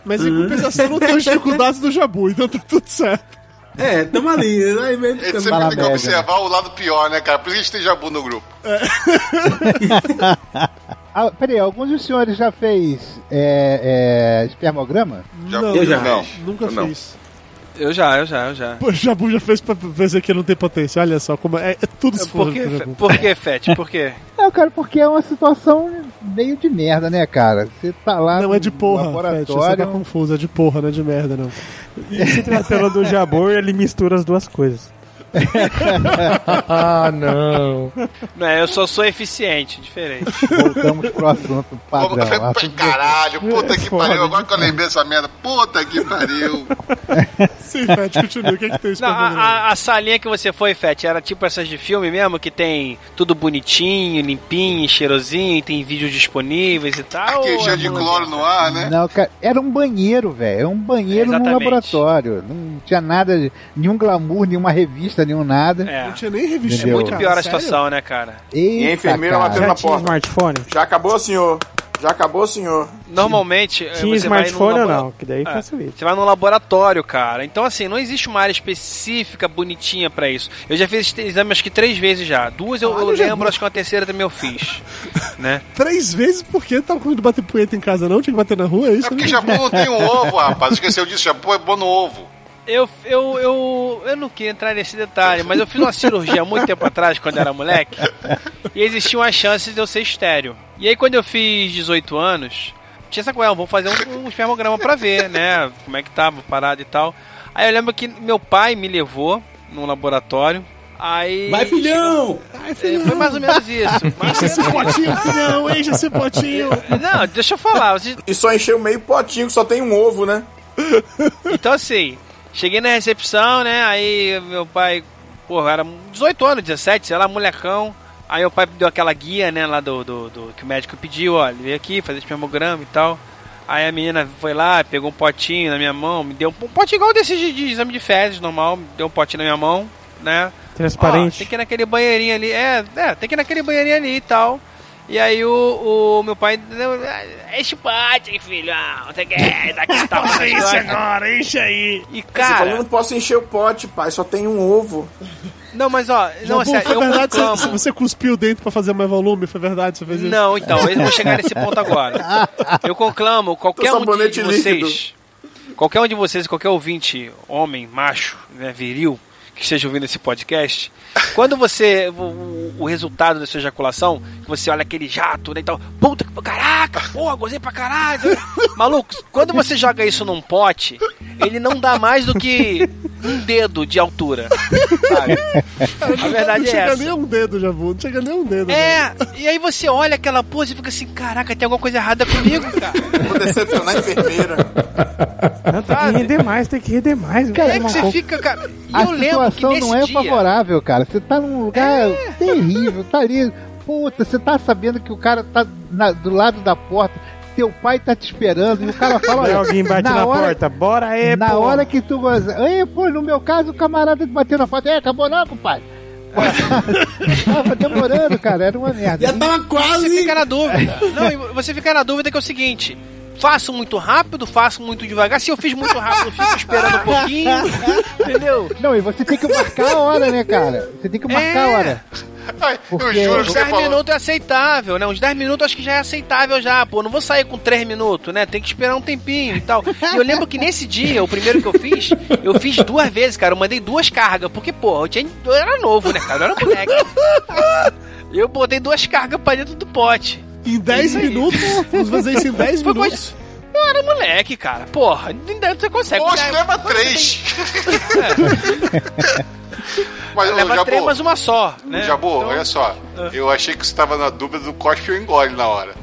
Mas em compensação não tenho as dificuldades do Jabu, então tá tudo certo. É, tamo ali. Aí mesmo ficando- sempre que merda. observar o lado pior, né, cara? Por isso que a gente tem jabu no grupo. Ah, peraí, alguns dos senhores já fez é, é, espermograma? Já não, eu já. Não, nunca eu não. Eu já, eu já, eu já. Pô, o Jabu já fez pra dizer que não tem potência. Olha só, como é, é tudo se Por que, Jabu. por que, Fete? Por quê? Não, cara, porque é uma situação meio de merda, né, cara? Você tá lá Não no é de porra, Fetch, você tá confuso, é de porra, não é de merda, não. E se tratando do Jabor, ele mistura as duas coisas. ah, não. Não, é, eu só sou eficiente, diferente. Voltamos pro assunto padrão. Caralho, puta que pariu. Agora que eu lembrei dessa merda, puta que pariu. Sim, Fete, continua. O que, é que tem isso Não, pra a, a- salinha que você foi, Fete, era tipo essas de filme mesmo, que tem tudo bonitinho, limpinho, cheirosinho, tem vídeos disponíveis e tal? Aquele ou cheio é de cloro no ar, né? Não, cara, era um banheiro, velho. É um banheiro num Exatamente. laboratório. Não tinha nada, nenhum glamour, nenhuma revista, nenhum nada. É, Não tinha nem revista. é Entendeu? muito cara, pior a sério? situação, né, cara? Eita, E a enfermeira cara. batendo na porta. smartphone? Já acabou, senhor? Já acabou, senhor? Normalmente, eh, Tinha você vai num smartphone ou labora- não? Que daí É. facilita. Você vai num laboratório, cara. Então, assim, não existe uma área específica bonitinha pra isso. Eu já fiz esse exame acho que três vezes já. Duas eu, eu lembro, acho que uma terceira também eu fiz. né? Três vezes porque tava com medo de bater punheta em casa, não? Tinha que bater na rua, é isso? É porque jabu não tem um ovo, rapaz. Esqueceu disso, jabu é bom no ovo. Eu, eu, eu, eu não queria entrar nesse detalhe, mas eu fiz uma cirurgia há muito tempo atrás, quando eu era moleque, e existiam as chances de eu ser estéreo. E aí, quando eu fiz 18 anos, tinha essa coisa, vamos fazer um, um espermograma pra ver, né? Como é que tava, parado e tal. Aí eu lembro que meu pai me levou num laboratório. Aí. Vai, filhão! Ai, É, filhão. Foi mais ou menos isso. Enche esse potinho, filhão, enche esse potinho. Não, deixa eu falar. Vocês E só encheu meio potinho que só tem um ovo, né? Então assim, cheguei na recepção, né? Aí meu pai, porra, era 18 anos, 17, sei lá, molecão. Aí meu pai deu aquela guia, né, lá do, do, do- que o médico pediu, ó, ele veio aqui fazer espermograma e tal. Aí a menina foi lá, pegou um potinho na minha mão, me deu um, um potinho igual desse de, de exame de fezes normal, me deu um potinho na minha mão, né? Ó, Transparente. tem que ir naquele banheirinho ali. É, é, tem que ir naquele banheirinho ali e tal. E aí o, o meu pai. Enche o pote, filho. Não sei o que. Daqui tá Enche agora, enche aí. E Você falou, eu cara. não posso encher o pote, pai, só tem um ovo. Não, mas ó. Não, Jabu, assim, foi eu verdade, você, conclamo. você cuspiu dentro pra fazer mais volume? Foi verdade, você fez isso? Não, então, eu vou chegar nesse ponto agora. Eu conclamo qualquer um de vocês, qualquer um de vocês, qualquer ouvinte, homem, macho, né, viril, que esteja ouvindo esse podcast, quando você, o, o- resultado da sua ejaculação, que você olha aquele jato, né, e tal, puta, que- caraca, porra, gozei pra caralho. Maluco, quando você joga isso num pote, ele não dá mais do que um dedo de altura, sabe? A verdade não é chega essa. nem um dedo, Jabu. Não chega nem um dedo. É, e aí você olha aquela pose e fica assim, caraca, tem alguma coisa errada comigo, cara. Vou decepcionar a enfermeira. Não, tem que render mais, tem que render mais. Cara, é que você fica, cara. E A eu lembro situação não é dia, favorável, cara. Você tá num lugar terrível, tá ali. Puta, você tá sabendo que o cara tá na- do lado da porta, teu pai tá te esperando e o cara fala, Aí olha, alguém bate na, hora, porta, bora aí, na pô. hora que tu. Ei, pô, no meu caso, o camarada bateu na porta. É, acabou não, compadre. Tava demorando, cara, era uma merda. Já tava Você quase. fica na dúvida. Não, você fica na dúvida que é o seguinte. Faço muito rápido, faço muito devagar. Se eu fiz muito rápido, eu fico esperando um pouquinho. Entendeu? Não, e você tem que marcar a hora, né, cara? Você tem que marcar a É. hora. Ai, eu Porque juro Uns que você 10 falou. minutos é aceitável, né? Uns 10 minutos acho que já é aceitável já, pô. Não vou sair com 3 minutos, né? Tem que esperar um tempinho e tal. E eu lembro que nesse dia, o primeiro que eu fiz, eu fiz duas vezes, cara. Eu mandei duas cargas, porque, pô, eu, tinha, eu era novo, né, cara? Eu era moleque. Eu botei duas cargas pra dentro do pote. Em 10 Isso aí. minutos, vamos fazer isso em 10 Foi minutos. Eu era moleque, cara. Porra, ainda você consegue. Poxa, leva Você três. Mas, tem- ô, Leva Jabu, três, mas uma só, né? Jabu, Então- olha só. Eu achei que você tava na dúvida do cospe ou engole na hora.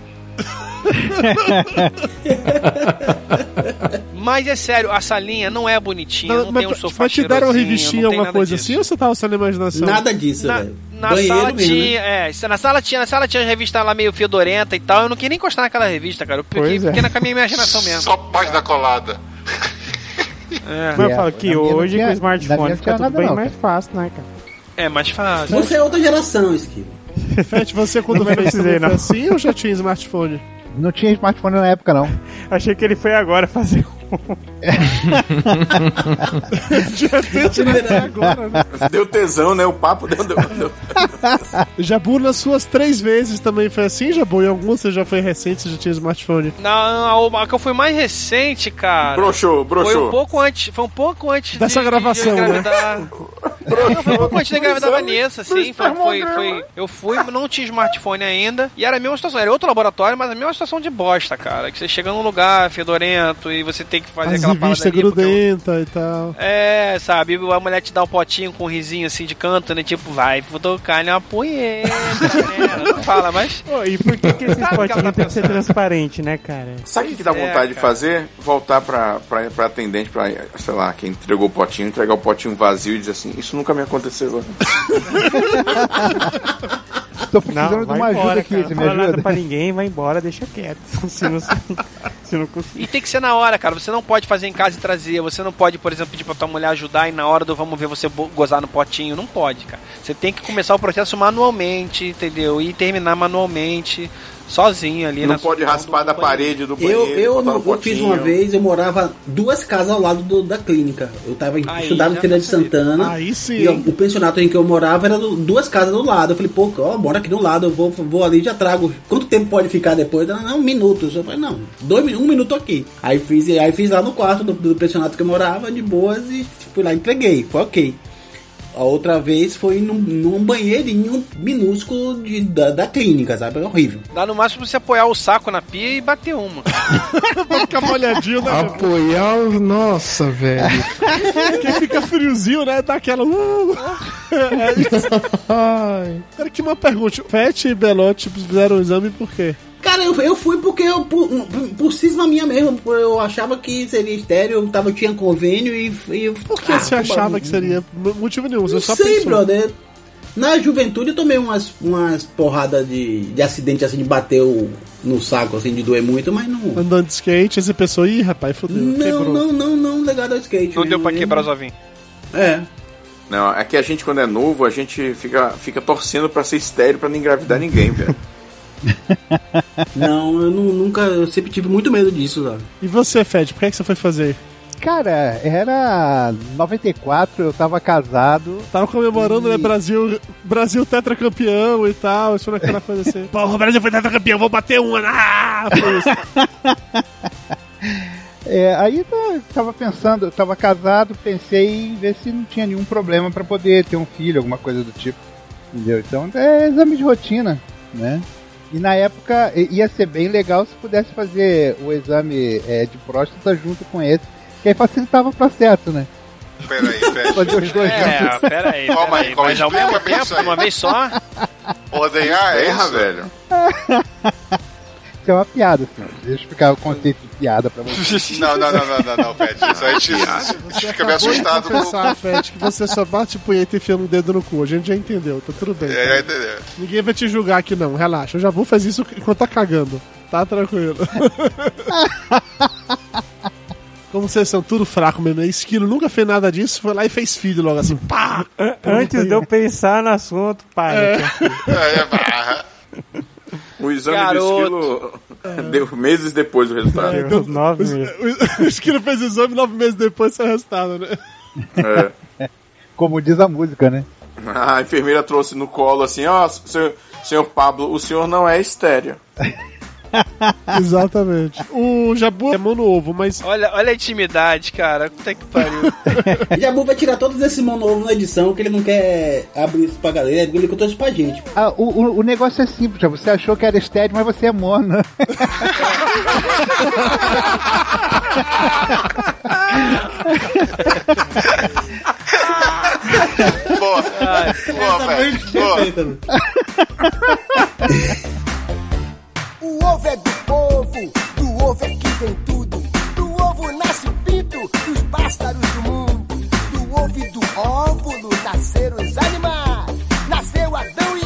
Mas é sério, a salinha não é bonitinha, não, mas, tem um mas sofá te deram uma revistinha, não alguma coisa disso. assim, ou você tava só na imaginação? Nada disso, Na, velho. na Banheiro sala mesmo, tinha, né? é, na sala tinha, na sala tinha revista lá meio fedorenta e tal. Eu não queria nem encostar naquela revista, cara. Eu fiquei, é. na com a minha imaginação mesmo. Só página colada. É, Mas eu falo que não hoje com o smartphone não fica tudo bem não, mais fácil, né, cara? é mais fácil. Você é outra geração, Esquivo. Fete, você quando Não precisei, não. assim ou já tinha smartphone? Não tinha smartphone na época, não. Achei que ele foi agora fazer Agora, né? Deu tesão, né? O papo deu. deu, deu. Jabu, nas suas três vezes também foi assim, Jabu? Em algumas você já foi recente, você já tinha smartphone? Não, a, a que eu fui mais recente, cara. Broxou, Foi um broxou. pouco antes, foi um pouco antes Dessa de, gravação, de né? engravidar. Não, foi um pouco antes de engravidar da Vanessa, assim. Foi, foi, foi- eu fui, não tinha smartphone ainda. E era a mesma situação. Era outro laboratório, mas a mesma situação de bosta, cara. Que você chega num lugar fedorento e você tem que fazer As aquela parada ali. grudenta e tal. É, sabe, a mulher te dá um potinho com um risinho assim de canto, né? Tipo, vai tocar uma punheta, né? Não fala, mas. Pô, e por que, que esse Sabe o que ela potinho tá tem que ser transparente, né, cara? Sabe o que, que dá é, vontade de cara. fazer? Voltar pra, pra, pra atendente, pra, sei lá, quem entregou o potinho, entregar o potinho vazio e dizer assim: Isso nunca me aconteceu. Tô precisando de vai uma ajuda embora, aqui, cara. você Não me fala nada ajuda? pra ninguém, vai embora, deixa quieto. Se não, se não conseguir. E tem que ser na hora, cara. Você não pode fazer em casa e trazer. Você não pode, por exemplo, pedir pra tua mulher ajudar e na hora do vamos ver você gozar no potinho. Não pode, cara. Você tem que começar o processo manualmente, entendeu? E terminar manualmente, sozinho ali. Não na pode raspar da parede do banheiro. Eu, eu, botar no eu fiz uma vez, eu morava duas casas ao lado do- da clínica. Eu tava em, Aí estudava em Feira de. Santana. Aí sim. E o, o pensionato em que eu morava era do- duas casas do lado. Eu falei, pô, ó, mora aqui do lado, eu vou, vou ali e já trago. Quanto tempo pode ficar depois? Ela, não, um minuto. Eu falei, não, dois, um minuto aqui. Aí fiz, aí fiz lá no quarto do, do pensionato que eu morava, de boas, e fui lá e entreguei. Foi ok. A outra vez foi num, num banheirinho minúsculo de, da, da clínica, sabe? É horrível. Dá no máximo pra você apoiar o saco na pia e bater uma. pra ficar molhadinho, né? Apoiar os. Nossa, velho. Porque fica friozinho, né? Dá aquela. Uh, é isso. Ai. Que uma pergunta. Fete e Belote fizeram o exame por quê? Cara, eu, eu fui porque eu, por, por cisma minha mesmo, eu achava que seria estéreo, eu tava, tinha convênio e. e Por que você achava que seria? Motivo nenhum, você Não só sei, pensou. brother. Na juventude eu tomei umas, umas porradas de, de acidente assim, de bater o- no saco, assim, de doer muito, mas não. Andando de skate, você pensou, ih, rapaz, fodeu, Não, quebrou. não, não, não, legado ao skate. Não deu pra Eu- quebrar os ovinhos. É. Não, é que a gente, quando é novo, a gente fica, fica torcendo pra ser estéreo pra não engravidar ninguém, velho. Não, eu nu- nunca, eu sempre tive muito medo disso, sabe? E você, Fed, por que, é que você foi fazer? Cara, era 94, eu tava casado. Tava comemorando, né, Brasil, Brasil tetracampeão e tal, isso naquela coisa assim. Porra, o Brasil foi tetracampeão, vou bater uma, ah! Foi isso. É, aí tá- tava pensando, eu tava casado, pensei em ver se não tinha nenhum problema pra poder ter um filho, alguma coisa do tipo. Entendeu? Então é exame de rotina, né? E na época ia ser bem legal se pudesse fazer o exame é, de próstata junto com esse, que aí facilitava o processo, né? Peraí, peraí. Fazer os dois juntos. É, pera aí, Calma pera aí, calma Mas aí, ao mesmo tempo, uma vez só, Ordenhar Porra, isso? velho. Isso é uma piada, assim. Deixa eu explicar o conceito de piada pra você. Não, não, não, não, não, não, Pet. Isso aí a gente fica meio assustado com. confessar, Fed, que você só bate punheta e enfia um dedo no cu. A gente já entendeu, tá tudo bem. É, é, entendeu? Ninguém vai te julgar aqui não, relaxa. O Jabu faz isso enquanto tá cagando. Tá tranquilo. Como vocês são tudo fraco mesmo, né? Esquilo nunca fez nada disso, foi lá e fez filho logo assim, pá! Antes de eu pensar no assunto, pai. É. É, barra. O exame Garoto. do esquilo deu meses depois do resultado. Deu nove meses. O, o Esquilo fez o exame nove meses depois saiu o resultado, né? É. Como diz a música, né? A enfermeira trouxe no colo assim, ó, senhor, senhor Pablo, o senhor não é estéreo. Exatamente. O Jabu é mão no ovo, mas Olha, olha a intimidade, cara. Puta que pariu. O Jabu vai tirar todos esses mão novo na edição, que ele não quer abrir isso pra galera, ele contou isso pra gente. Ah, o, o, o negócio é simples, já. Você achou que era estéreo, mas você é mono. Boa. Boa, velho. Boa. O ovo é do povo, do ovo é que vem tudo. Do ovo nasce o pinto dos pássaros do mundo. Do ovo e do óvulo nasceram os animais. Nasceu Adão e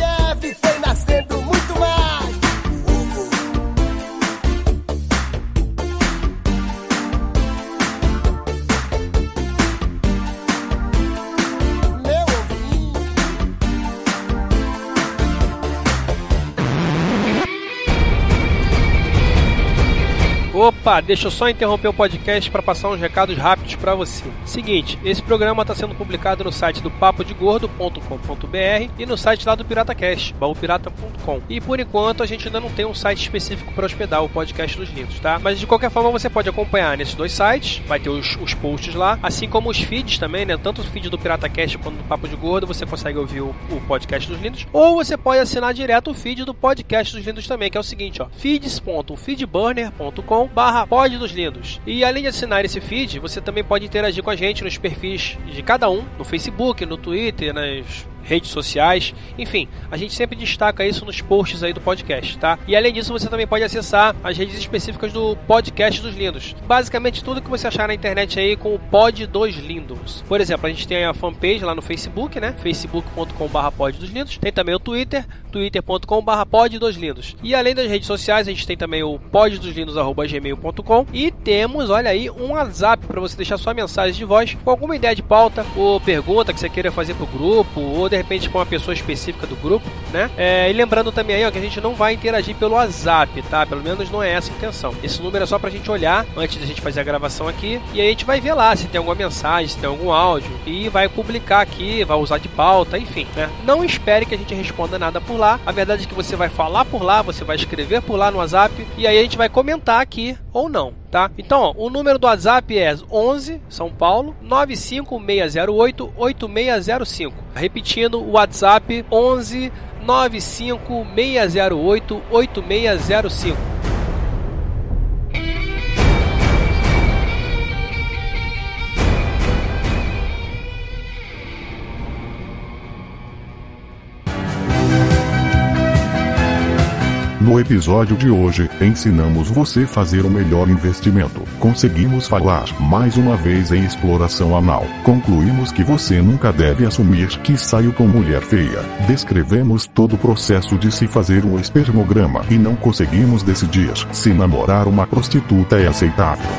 Opa, deixa eu só interromper o podcast para passar uns recados rápidos para você. Seguinte, esse programa está sendo publicado no site do papodegordo.com.br e no site lá do PirataCast, baupirata.com. E por enquanto a gente ainda não tem um site específico para hospedar o podcast dos lindos, tá? Mas de qualquer forma você pode acompanhar nesses dois sites, vai ter os, os posts lá, assim como os feeds também, né? Tanto o feed do PirataCast quanto do Papo de Gordo, você consegue ouvir o, o podcast dos lindos, ou você pode assinar direto o feed do podcast dos lindos também, que é o seguinte, ó, feeds.feedburner.com barra pod dos lindos. E além de assinar esse feed, você também pode interagir com a gente nos perfis de cada um, no Facebook, no Twitter, nas redes sociais, enfim, a gente sempre destaca isso nos posts aí do podcast, tá? E além disso, você também pode acessar as redes específicas do podcast dos lindos. Basicamente tudo que você achar na internet aí com o pod dos lindos. Por exemplo, a gente tem a fanpage lá no Facebook, né? facebook.com/barra pod dos lindos. Tem também o Twitter, twitter.com/barra pod dos lindos. E além das redes sociais, a gente tem também o poddoslindos@gmail.com e temos, olha aí, um WhatsApp para você deixar sua mensagem de voz com alguma ideia de pauta ou pergunta que você queira fazer pro grupo ou de repente com uma pessoa específica do grupo, né? É, e lembrando também aí ó, que a gente não vai interagir pelo WhatsApp, tá? Pelo menos não é essa a intenção. Esse número é só pra gente olhar antes da gente fazer a gravação aqui e aí a gente vai ver lá se tem alguma mensagem, se tem algum áudio e vai publicar aqui, vai usar de pauta, enfim, né? Não espere que a gente responda nada por lá. A verdade é que você vai falar por lá, você vai escrever por lá no WhatsApp e aí a gente vai comentar aqui ou não, tá? Então, ó, o número do WhatsApp é 11 São Paulo 95608 8605. Repetindo, o WhatsApp 11 95608 8605. No episódio de hoje, ensinamos você a fazer o melhor investimento. Conseguimos falar mais uma vez em exploração anal. Concluímos que você nunca deve assumir que saiu com mulher feia. Descrevemos todo o processo de se fazer um espermograma e não conseguimos decidir se namorar uma prostituta é aceitável.